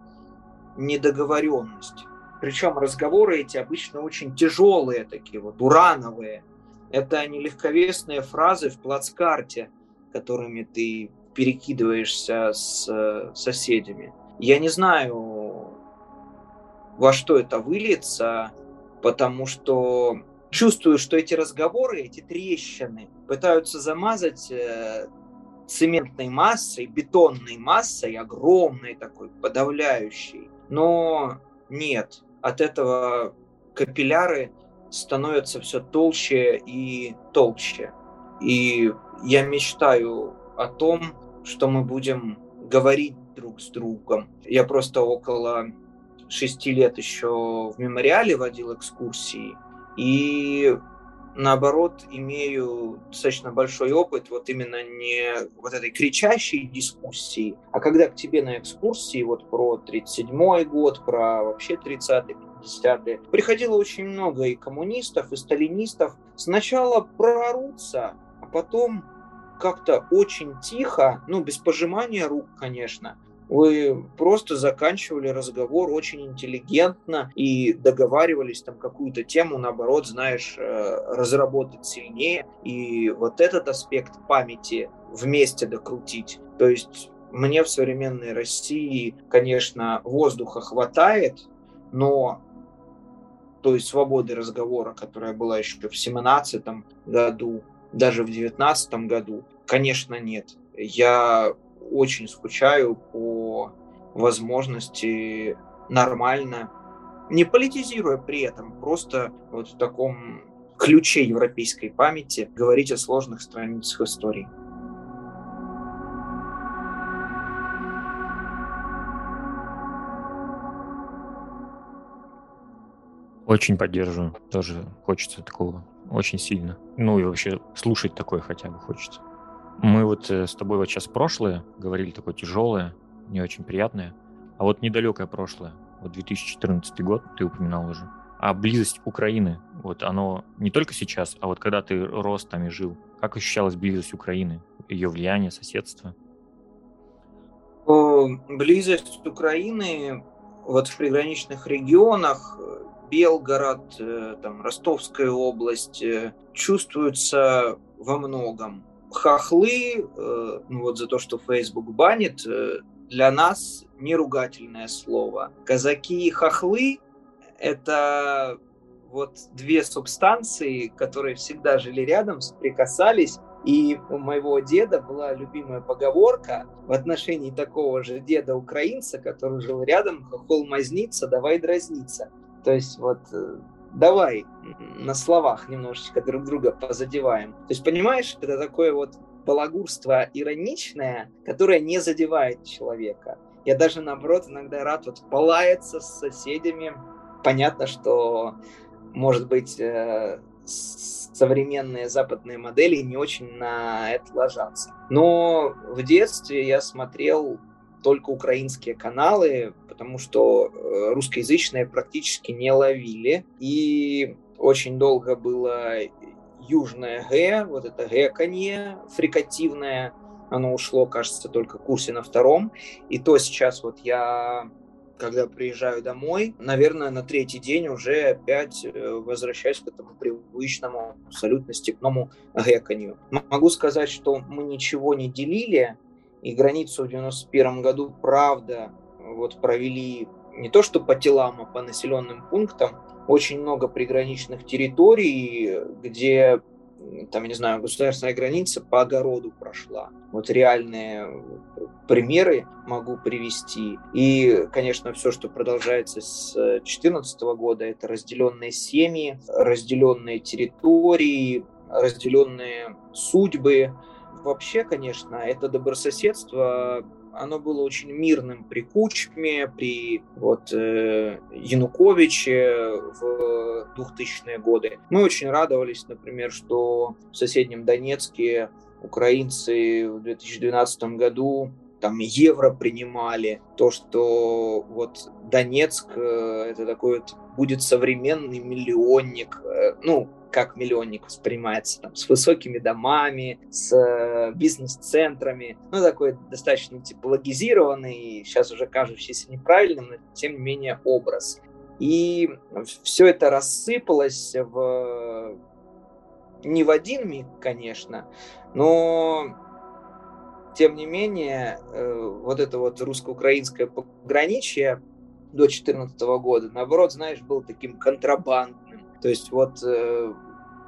недоговоренность. Причем разговоры эти обычно очень тяжелые такие, вот урановые. Это не легковесные фразы в плацкарте, которыми ты перекидываешься с э, соседями. Я не знаю, во что это выльется, потому что чувствую, что эти разговоры, эти трещины пытаются замазать э, цементной массой, бетонной массой, огромной такой, подавляющей. Но нет, от этого капилляры становятся все толще и толще. И я мечтаю о том, что мы будем говорить друг с другом. Я просто около шести лет еще в мемориале водил экскурсии, и наоборот, имею достаточно большой опыт вот именно не вот этой кричащей дискуссии, а когда к тебе на экскурсии вот про 37-й год, про вообще 30-е, 50-е, приходило очень много и коммунистов, и сталинистов. Сначала проорутся, а потом как-то очень тихо, ну, без пожимания рук, конечно, вы просто заканчивали разговор очень интеллигентно и договаривались там какую-то тему, наоборот, знаешь, э, разработать сильнее. И вот этот аспект памяти вместе докрутить. То есть мне в современной России, конечно, воздуха хватает, но той свободы разговора, которая была еще в 17 году, даже в 19 году, конечно, нет. Я очень скучаю по возможности нормально, не политизируя при этом, просто вот в таком ключе европейской памяти говорить о сложных страницах истории. Очень поддерживаю. Тоже хочется такого очень сильно. Ну и вообще слушать такое хотя бы хочется. Мы вот э, с тобой вот сейчас прошлое говорили, такое тяжелое, не очень приятное. А вот недалекое прошлое, вот 2014 год, ты упоминал уже. А близость Украины, вот оно не только сейчас, а вот когда ты рос там и жил, как ощущалась близость Украины, ее влияние, соседство? Близость Украины вот в приграничных регионах, Белгород, э, там, Ростовская область, э, чувствуется во многом хохлы, э, ну вот за то, что Facebook банит, э, для нас не ругательное слово. Казаки и хохлы – это вот две субстанции, которые всегда жили рядом, соприкасались. И у моего деда была любимая поговорка в отношении такого же деда-украинца, который жил рядом, хохол мазнится, давай дразниться. То есть вот э, давай на словах немножечко друг друга позадеваем. То есть, понимаешь, это такое вот балагурство ироничное, которое не задевает человека. Я даже, наоборот, иногда рад вот полаяться с соседями. Понятно, что, может быть, э, современные западные модели не очень на это ложатся. Но в детстве я смотрел только украинские каналы, потому что э, русскоязычные практически не ловили. И очень долго было южное Г, вот это гэканье фрикативное, оно ушло, кажется, только в курсе на втором. И то сейчас вот я когда приезжаю домой, наверное, на третий день уже опять э, возвращаюсь к этому привычному, абсолютно степному гэканью. Могу сказать, что мы ничего не делили, и границу в 91 году, правда, вот провели не то что по телам, а по населенным пунктам. Очень много приграничных территорий, где там, я не знаю, государственная граница по огороду прошла. Вот реальные примеры могу привести. И, конечно, все, что продолжается с 2014 года, это разделенные семьи, разделенные территории, разделенные судьбы. Вообще, конечно, это добрососедство оно было очень мирным при Кучме, при вот, э, Януковиче в 2000-е годы. Мы очень радовались, например, что в соседнем Донецке украинцы в 2012 году там евро принимали, то, что вот Донецк э, это такой вот будет современный миллионник, э, ну, как миллионник воспринимается, там, с высокими домами, с э, бизнес-центрами, ну, такой достаточно типологизированный, сейчас уже кажущийся неправильным, но тем не менее образ. И все это рассыпалось в не в один миг, конечно, но тем не менее, э, вот это вот русско-украинское пограничье до 2014 года, наоборот, знаешь, был таким контрабандным. То есть вот э,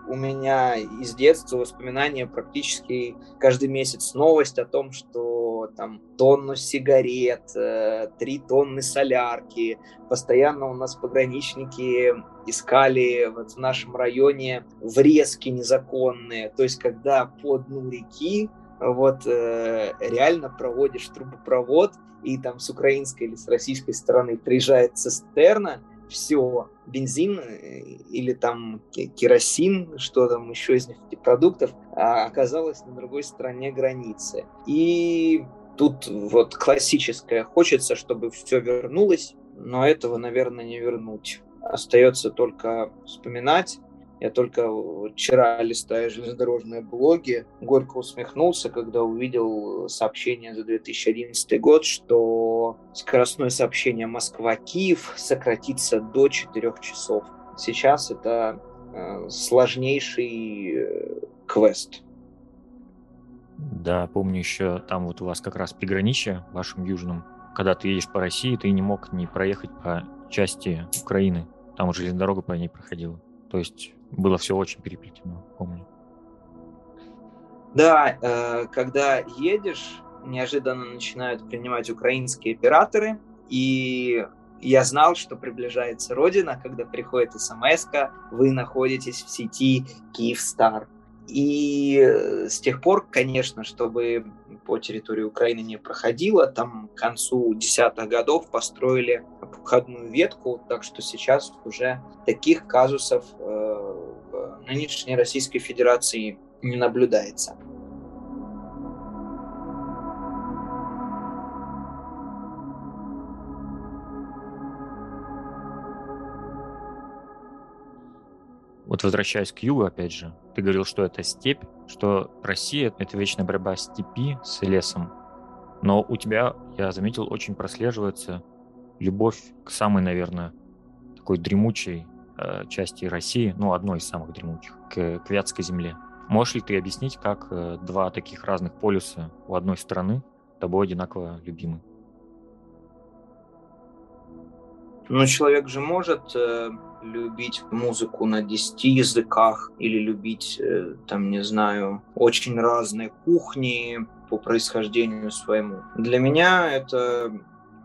у меня из детства воспоминания практически каждый месяц новость о том, что там тонну сигарет, э, три тонны солярки. Постоянно у нас пограничники искали вот в нашем районе врезки незаконные. То есть когда по дну реки вот э, реально проводишь трубопровод, и там с украинской или с российской стороны приезжает цистерна, все, бензин э, или там керосин, что там еще из нефтепродуктов, а оказалось на другой стороне границы. И тут вот классическое, хочется, чтобы все вернулось, но этого, наверное, не вернуть. Остается только вспоминать, я только вчера, листая железнодорожные блоги, горько усмехнулся, когда увидел сообщение за 2011 год, что скоростное сообщение Москва-Киев сократится до 4 часов. Сейчас это э, сложнейший э, квест. Да, помню еще там вот у вас как раз приграничье в вашем южном. Когда ты едешь по России, ты не мог не проехать по части Украины. Там железная дорога по ней проходила. То есть было все очень переплетено, помню. Да, э, когда едешь, неожиданно начинают принимать украинские операторы, и я знал, что приближается Родина, когда приходит смс вы находитесь в сети Киевстар. И с тех пор, конечно, чтобы по территории Украины не проходило, там к концу десятых годов построили обходную ветку, так что сейчас уже таких казусов э, в нынешней Российской Федерации не наблюдается. Вот возвращаясь к югу, опять же, ты говорил, что это степь, что Россия — это вечная борьба степи с лесом. Но у тебя, я заметил, очень прослеживается любовь к самой, наверное, такой дремучей э, части России, ну, одной из самых дремучих, к, к Вятской земле. Можешь ли ты объяснить, как э, два таких разных полюса у одной страны тобой одинаково любимы? Ну, человек же может э, любить музыку на 10 языках или любить, э, там, не знаю, очень разные кухни по происхождению своему. Для меня это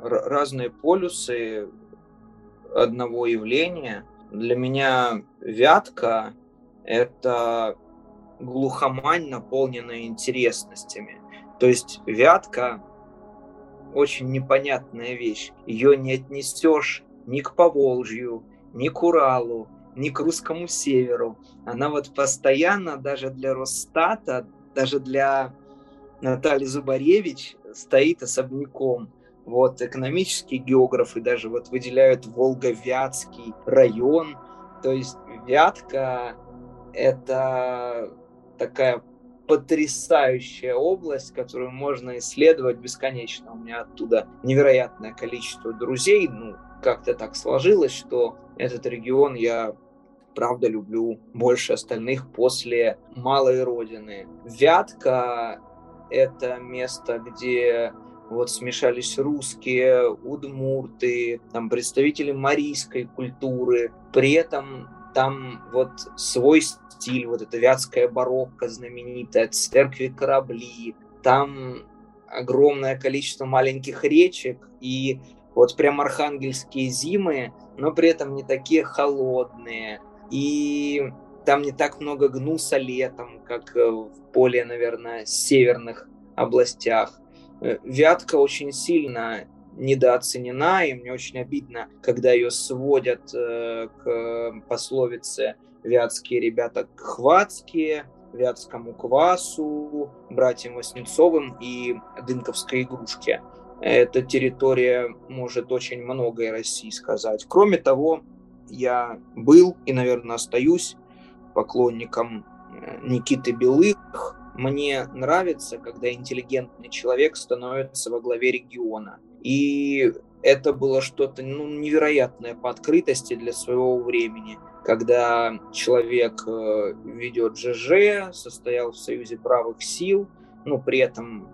разные полюсы одного явления. Для меня Вятка — это глухомань, наполненная интересностями. То есть Вятка — очень непонятная вещь. Ее не отнесешь ни к Поволжью, ни к Уралу, ни к русскому северу. Она вот постоянно даже для Росстата, даже для Натальи Зубаревич стоит особняком. Вот экономические географы даже вот выделяют Волговятский район. То есть Вятка — это такая потрясающая область, которую можно исследовать бесконечно. У меня оттуда невероятное количество друзей. Ну, как-то так сложилось, что этот регион я правда люблю больше остальных после малой родины. Вятка — это место, где вот смешались русские, удмурты, там представители марийской культуры. При этом там вот свой стиль, вот эта вятская барокко знаменитая, церкви корабли, там огромное количество маленьких речек и вот прям архангельские зимы, но при этом не такие холодные. И там не так много гнуса летом, как в более, наверное, северных областях. Э, Вятка очень сильно недооценена, и мне очень обидно, когда ее сводят э, к пословице «вятские ребята хватские», вятскому квасу, братьям Васнецовым и дынковской игрушке. Эта территория может очень многое России сказать. Кроме того, я был и, наверное, остаюсь поклонником э, Никиты Белых. Мне нравится, когда интеллигентный человек становится во главе региона. И это было что-то ну, невероятное по открытости для своего времени, когда человек э, ведет ЖЖ, состоял в Союзе правых сил, ну, при этом,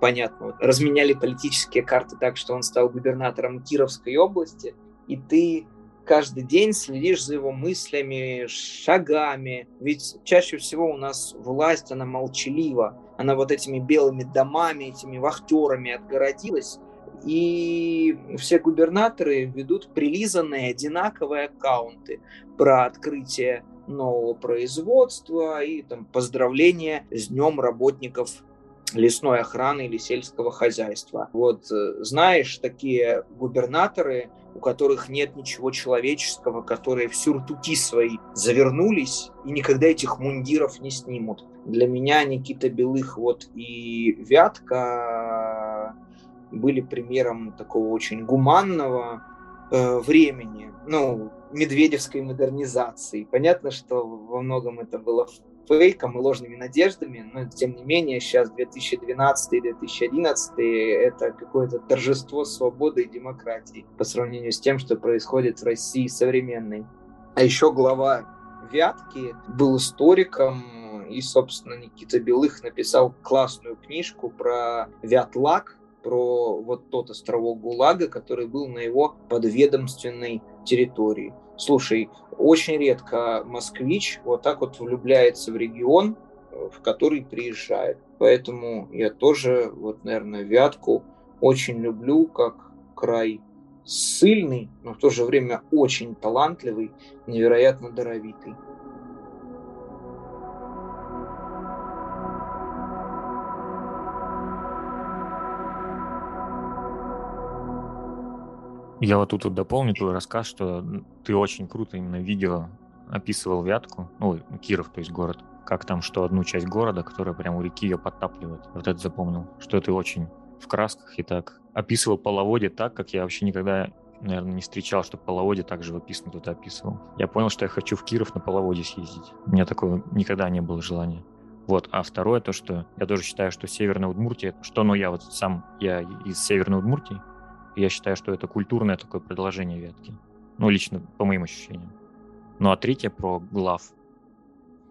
понятно, вот, разменяли политические карты так, что он стал губернатором Кировской области, и ты каждый день следишь за его мыслями, шагами. Ведь чаще всего у нас власть, она молчалива. Она вот этими белыми домами, этими вахтерами отгородилась и все губернаторы ведут прилизанные одинаковые аккаунты про открытие нового производства и там, поздравления с днем работников лесной охраны или сельского хозяйства. Вот э, знаешь, такие губернаторы, у которых нет ничего человеческого, которые в сюртуки свои завернулись и никогда этих мундиров не снимут. Для меня Никита Белых вот и Вятка были примером такого очень гуманного э, времени, ну, медведевской модернизации. Понятно, что во многом это было фейком и ложными надеждами, но тем не менее сейчас 2012-2011 это какое-то торжество свободы и демократии по сравнению с тем, что происходит в России современной. А еще глава Вятки был историком, и, собственно, Никита Белых написал классную книжку про Вятлак, про вот тот островок ГУЛАГа, который был на его подведомственной территории. Слушай, очень редко москвич вот так вот влюбляется в регион, в который приезжает. Поэтому я тоже, вот, наверное, Вятку очень люблю как край сильный, но в то же время очень талантливый, невероятно даровитый. Я вот тут вот дополню твой рассказ, что ты очень круто именно видео описывал Вятку, ну, Киров, то есть город, как там, что одну часть города, которая прямо у реки ее подтапливает. Вот это запомнил, что ты очень в красках и так описывал половодье так, как я вообще никогда, наверное, не встречал, что половодье так живописно тут описывал. Я понял, что я хочу в Киров на половодье съездить. У меня такого никогда не было желания. Вот. А второе, то, что я тоже считаю, что Северная Удмуртия, что, ну, я вот сам, я из Северной Удмуртии, я считаю, что это культурное такое продолжение ветки. Ну, лично по моим ощущениям. Ну, а третье про глав.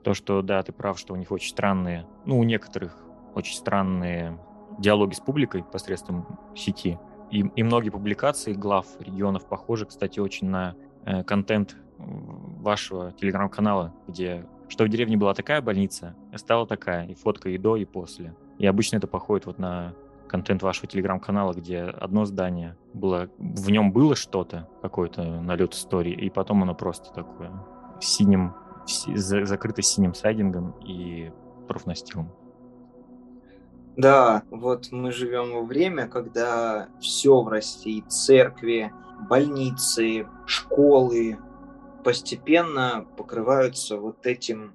То, что, да, ты прав, что у них очень странные, ну, у некоторых очень странные диалоги с публикой посредством сети. И, и многие публикации глав регионов похожи, кстати, очень на э, контент вашего телеграм-канала, где что в деревне была такая больница, стала такая, и фотка и до, и после. И обычно это походит вот на контент вашего телеграм-канала, где одно здание было, в нем было что-то, какой-то налет истории, и потом оно просто такое синим, закрыто синим сайдингом и профнастилом. Да, вот мы живем во время, когда все в России, церкви, больницы, школы постепенно покрываются вот этим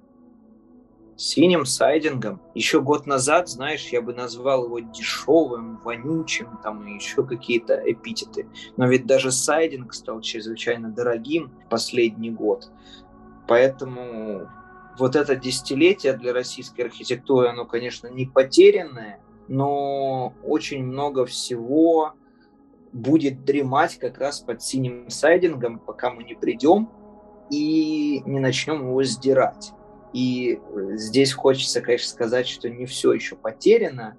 синим сайдингом. Еще год назад, знаешь, я бы назвал его дешевым, вонючим, там и еще какие-то эпитеты. Но ведь даже сайдинг стал чрезвычайно дорогим последний год. Поэтому вот это десятилетие для российской архитектуры, оно, конечно, не потерянное, но очень много всего будет дремать как раз под синим сайдингом, пока мы не придем и не начнем его сдирать. И здесь хочется, конечно, сказать, что не все еще потеряно,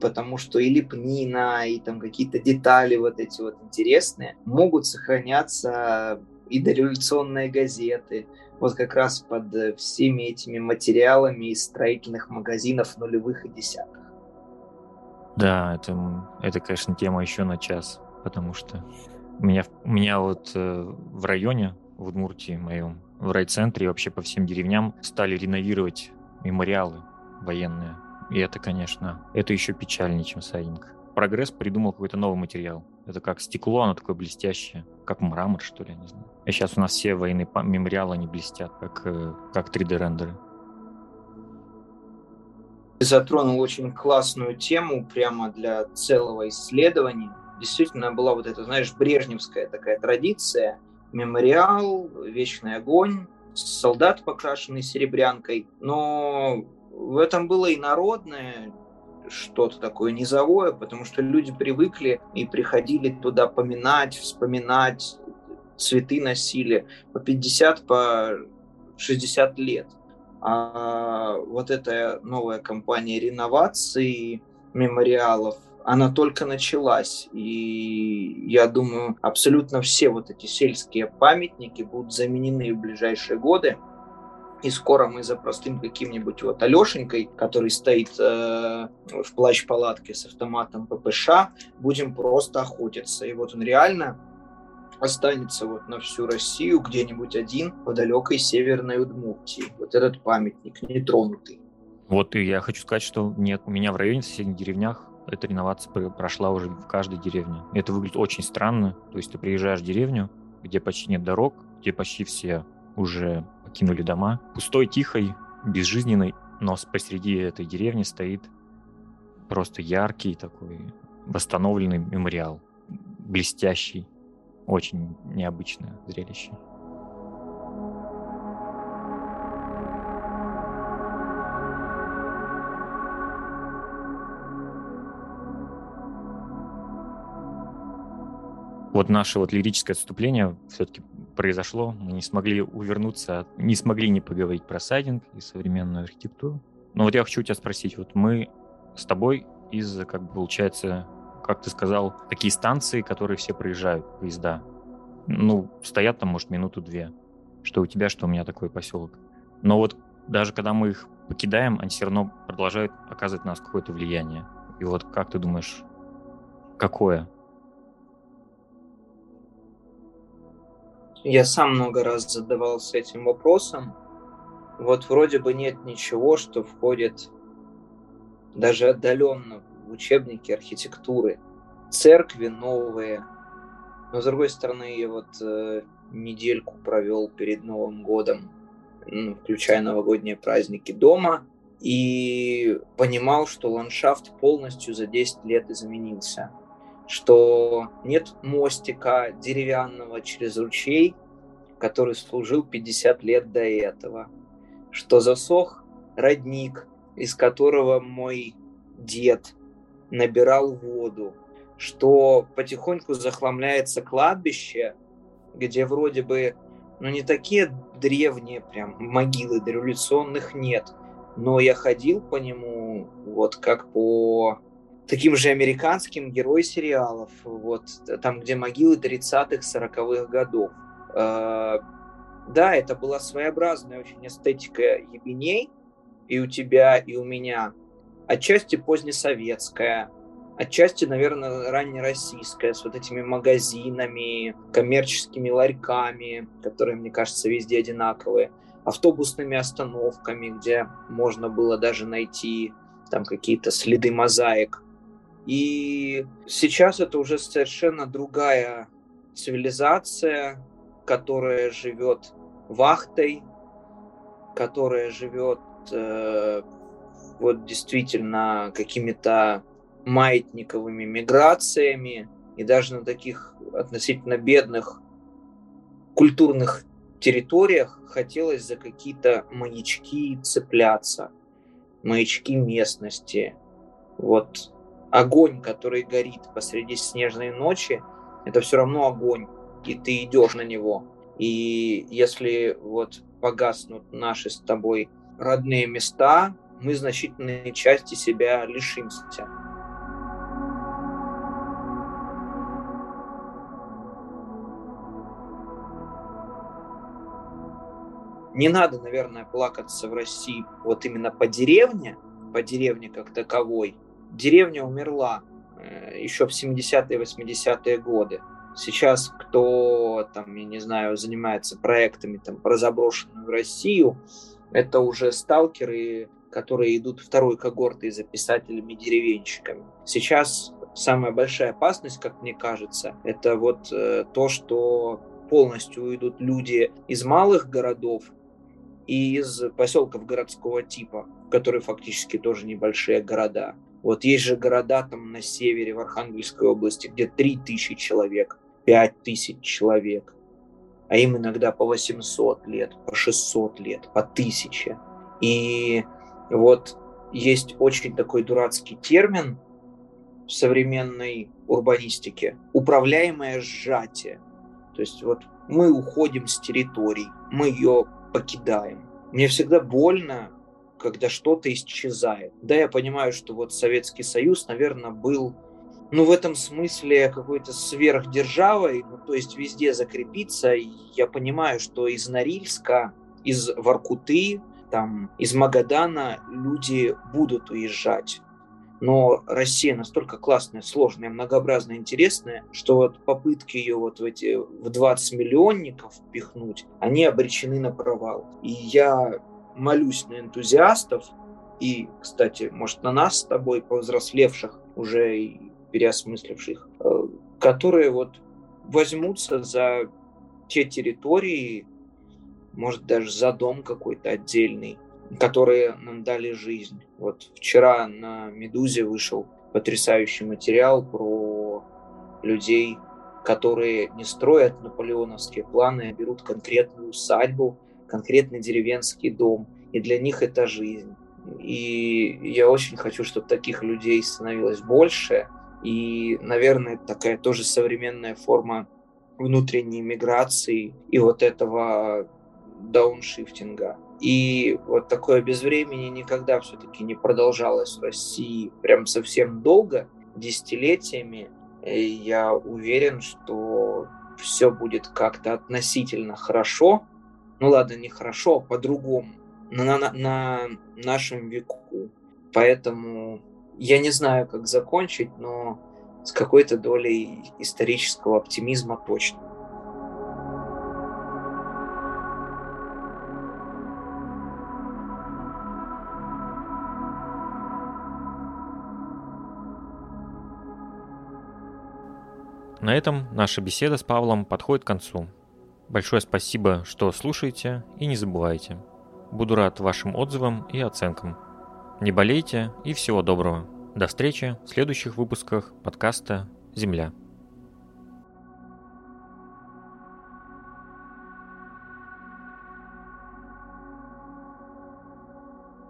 потому что и лепнина, и там какие-то детали вот эти вот интересные могут сохраняться и дореволюционные газеты, вот как раз под всеми этими материалами из строительных магазинов нулевых и десятых. Да, это, это, конечно, тема еще на час, потому что у меня, у меня вот э, в районе, в Удмуртии моем, в райцентре и вообще по всем деревням стали реновировать мемориалы военные. И это, конечно, это еще печальнее, чем сайдинг. Прогресс придумал какой-то новый материал. Это как стекло, оно такое блестящее, как мрамор, что ли, не знаю. А сейчас у нас все военные мемориалы, они блестят, как, э, как 3D-рендеры затронул очень классную тему прямо для целого исследования. Действительно была вот эта, знаешь, брежневская такая традиция. Мемориал, вечный огонь, солдат, покрашенный серебрянкой. Но в этом было и народное, что-то такое низовое, потому что люди привыкли и приходили туда поминать, вспоминать, цветы носили по 50, по 60 лет. А вот эта новая кампания реновации мемориалов, она только началась. И я думаю, абсолютно все вот эти сельские памятники будут заменены в ближайшие годы. И скоро мы за простым каким-нибудь вот Алешенькой, который стоит э, в плащ-палатке с автоматом ППШ, будем просто охотиться. И вот он реально останется вот на всю Россию где-нибудь один в далекой северной Удмуртии. Вот этот памятник нетронутый. Вот и я хочу сказать, что нет, у меня в районе в соседних деревнях эта реновация прошла уже в каждой деревне. Это выглядит очень странно. То есть ты приезжаешь в деревню, где почти нет дорог, где почти все уже покинули дома. Пустой, тихой, безжизненной, но посреди этой деревни стоит просто яркий такой восстановленный мемориал, блестящий, очень необычное зрелище. Вот наше вот лирическое отступление все-таки произошло. Мы не смогли увернуться, не смогли не поговорить про сайдинг и современную архитектуру. Но вот я хочу тебя спросить, вот мы с тобой из, как бы, получается, как ты сказал, такие станции, которые все проезжают, поезда. Ну, стоят там, может, минуту-две. Что у тебя, что у меня такой поселок. Но вот даже когда мы их покидаем, они все равно продолжают оказывать на нас какое-то влияние. И вот как ты думаешь, какое? Я сам много раз задавался этим вопросом. Вот вроде бы нет ничего, что входит даже отдаленно учебники архитектуры, церкви новые. Но, с другой стороны, я вот э, недельку провел перед Новым годом, включая новогодние праздники дома, и понимал, что ландшафт полностью за 10 лет изменился. Что нет мостика деревянного через ручей, который служил 50 лет до этого. Что засох родник, из которого мой дед набирал воду, что потихоньку захламляется кладбище, где вроде бы, ну не такие древние прям могилы дореволюционных нет, но я ходил по нему вот как по таким же американским герой сериалов, вот там, где могилы 30-х, 40-х годов. Э, да, это была своеобразная очень эстетика ебеней, и у тебя, и у меня – отчасти позднесоветская, отчасти, наверное, раннероссийская, с вот этими магазинами, коммерческими ларьками, которые, мне кажется, везде одинаковые, автобусными остановками, где можно было даже найти там какие-то следы мозаик. И сейчас это уже совершенно другая цивилизация, которая живет вахтой, которая живет э, вот действительно какими-то маятниковыми миграциями и даже на таких относительно бедных культурных территориях хотелось за какие-то маячки цепляться, маячки местности. Вот огонь, который горит посреди снежной ночи, это все равно огонь, и ты идешь на него. И если вот погаснут наши с тобой родные места, мы значительной части себя лишимся. Не надо, наверное, плакаться в России вот именно по деревне, по деревне как таковой. Деревня умерла э, еще в 70-е, 80-е годы. Сейчас кто там, я не знаю, занимается проектами там, про заброшенную Россию, это уже сталкеры, которые идут второй когортой за писателями-деревенщиками. Сейчас самая большая опасность, как мне кажется, это вот э, то, что полностью уйдут люди из малых городов и из поселков городского типа, которые фактически тоже небольшие города. Вот есть же города там на севере, в Архангельской области, где 3000 человек, 5000 человек, а им иногда по 800 лет, по 600 лет, по 1000. И вот есть очень такой дурацкий термин в современной урбанистике – управляемое сжатие. То есть вот мы уходим с территорий, мы ее покидаем. Мне всегда больно, когда что-то исчезает. Да, я понимаю, что вот Советский Союз, наверное, был, ну, в этом смысле какой-то сверхдержавой, ну, то есть везде закрепиться. Я понимаю, что из Норильска, из Воркуты, там, из Магадана люди будут уезжать но Россия настолько классная, сложная, многообразная, интересная, что вот попытки ее вот в эти в 20 миллионников впихнуть, они обречены на провал. И я молюсь на энтузиастов и, кстати, может, на нас с тобой, повзрослевших, уже и переосмысливших, э, которые вот возьмутся за те территории, может, даже за дом какой-то отдельный, которые нам дали жизнь. Вот вчера на «Медузе» вышел потрясающий материал про людей, которые не строят наполеоновские планы, а берут конкретную усадьбу, конкретный деревенский дом, и для них это жизнь. И я очень хочу, чтобы таких людей становилось больше, и, наверное, такая тоже современная форма внутренней миграции и вот этого дауншифтинга. И вот такое безвремение никогда все-таки не продолжалось в России прям совсем долго, десятилетиями. И я уверен, что все будет как-то относительно хорошо. Ну ладно, не хорошо, а по-другому. На, на, на нашем веку. Поэтому я не знаю, как закончить, но с какой-то долей исторического оптимизма точно. На этом наша беседа с Павлом подходит к концу. Большое спасибо, что слушаете и не забывайте. Буду рад вашим отзывам и оценкам. Не болейте и всего доброго. До встречи в следующих выпусках подкаста «Земля».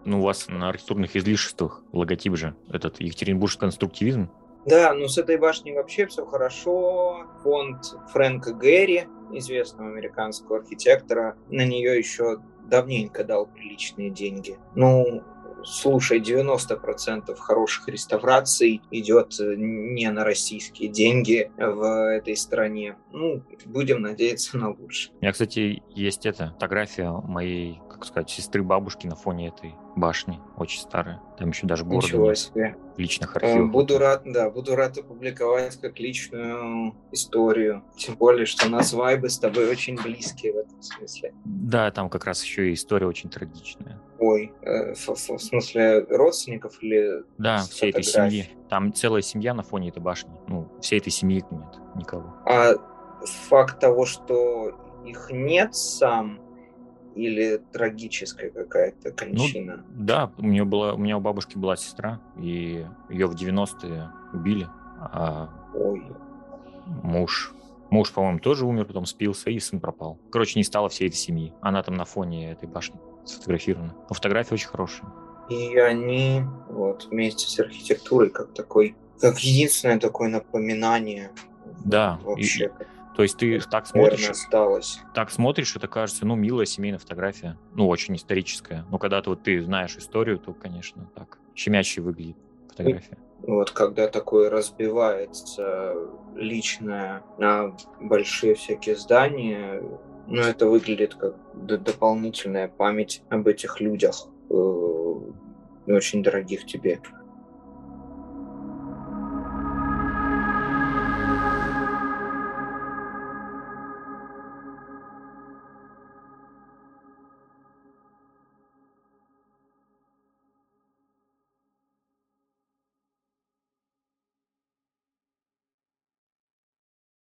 Ну, у вас на архитектурных излишествах логотип же, этот Екатеринбургский конструктивизм, да, ну с этой башней вообще все хорошо. Фонд Фрэнка Гэри, известного американского архитектора, на нее еще давненько дал приличные деньги. Ну, слушай, 90% хороших реставраций идет э, не на российские деньги в этой стране. Ну, будем надеяться на лучшее. У меня, кстати, есть эта фотография моей, как сказать, сестры бабушки на фоне этой башни, очень старая. Там еще даже города Ничего нет. себе. Личных э, архивов. Буду рад, да, буду рад опубликовать как личную историю. Тем более, что у нас вайбы с тобой очень близкие в этом смысле. Да, там как раз еще и история очень трагичная. Ой, э, в, в смысле родственников или Да, всей этой семьи. Там целая семья на фоне этой башни. Ну, всей этой семьи нет никого. А факт того, что их нет сам, или трагическая какая-то кончина? Ну, да, у меня была, у меня у бабушки была сестра, и ее в 90-е убили, а Ой. муж Муж, по-моему, тоже умер, потом спился, и сын пропал. Короче, не стало всей этой семьи. Она там на фоне этой башни сфотографирована. Но фотография очень хорошая. И они вот вместе с архитектурой как такой, как единственное такое напоминание. Да. Вообще. И, то есть ты так смотришь, осталось. так смотришь, это кажется, ну, милая семейная фотография, ну, очень историческая. Но когда ты вот ты знаешь историю, то, конечно, так щемяще выглядит фотография. Вот когда такое разбивается личное на большие всякие здания, ну, это выглядит как дополнительная память об этих людях, э, очень дорогих тебе.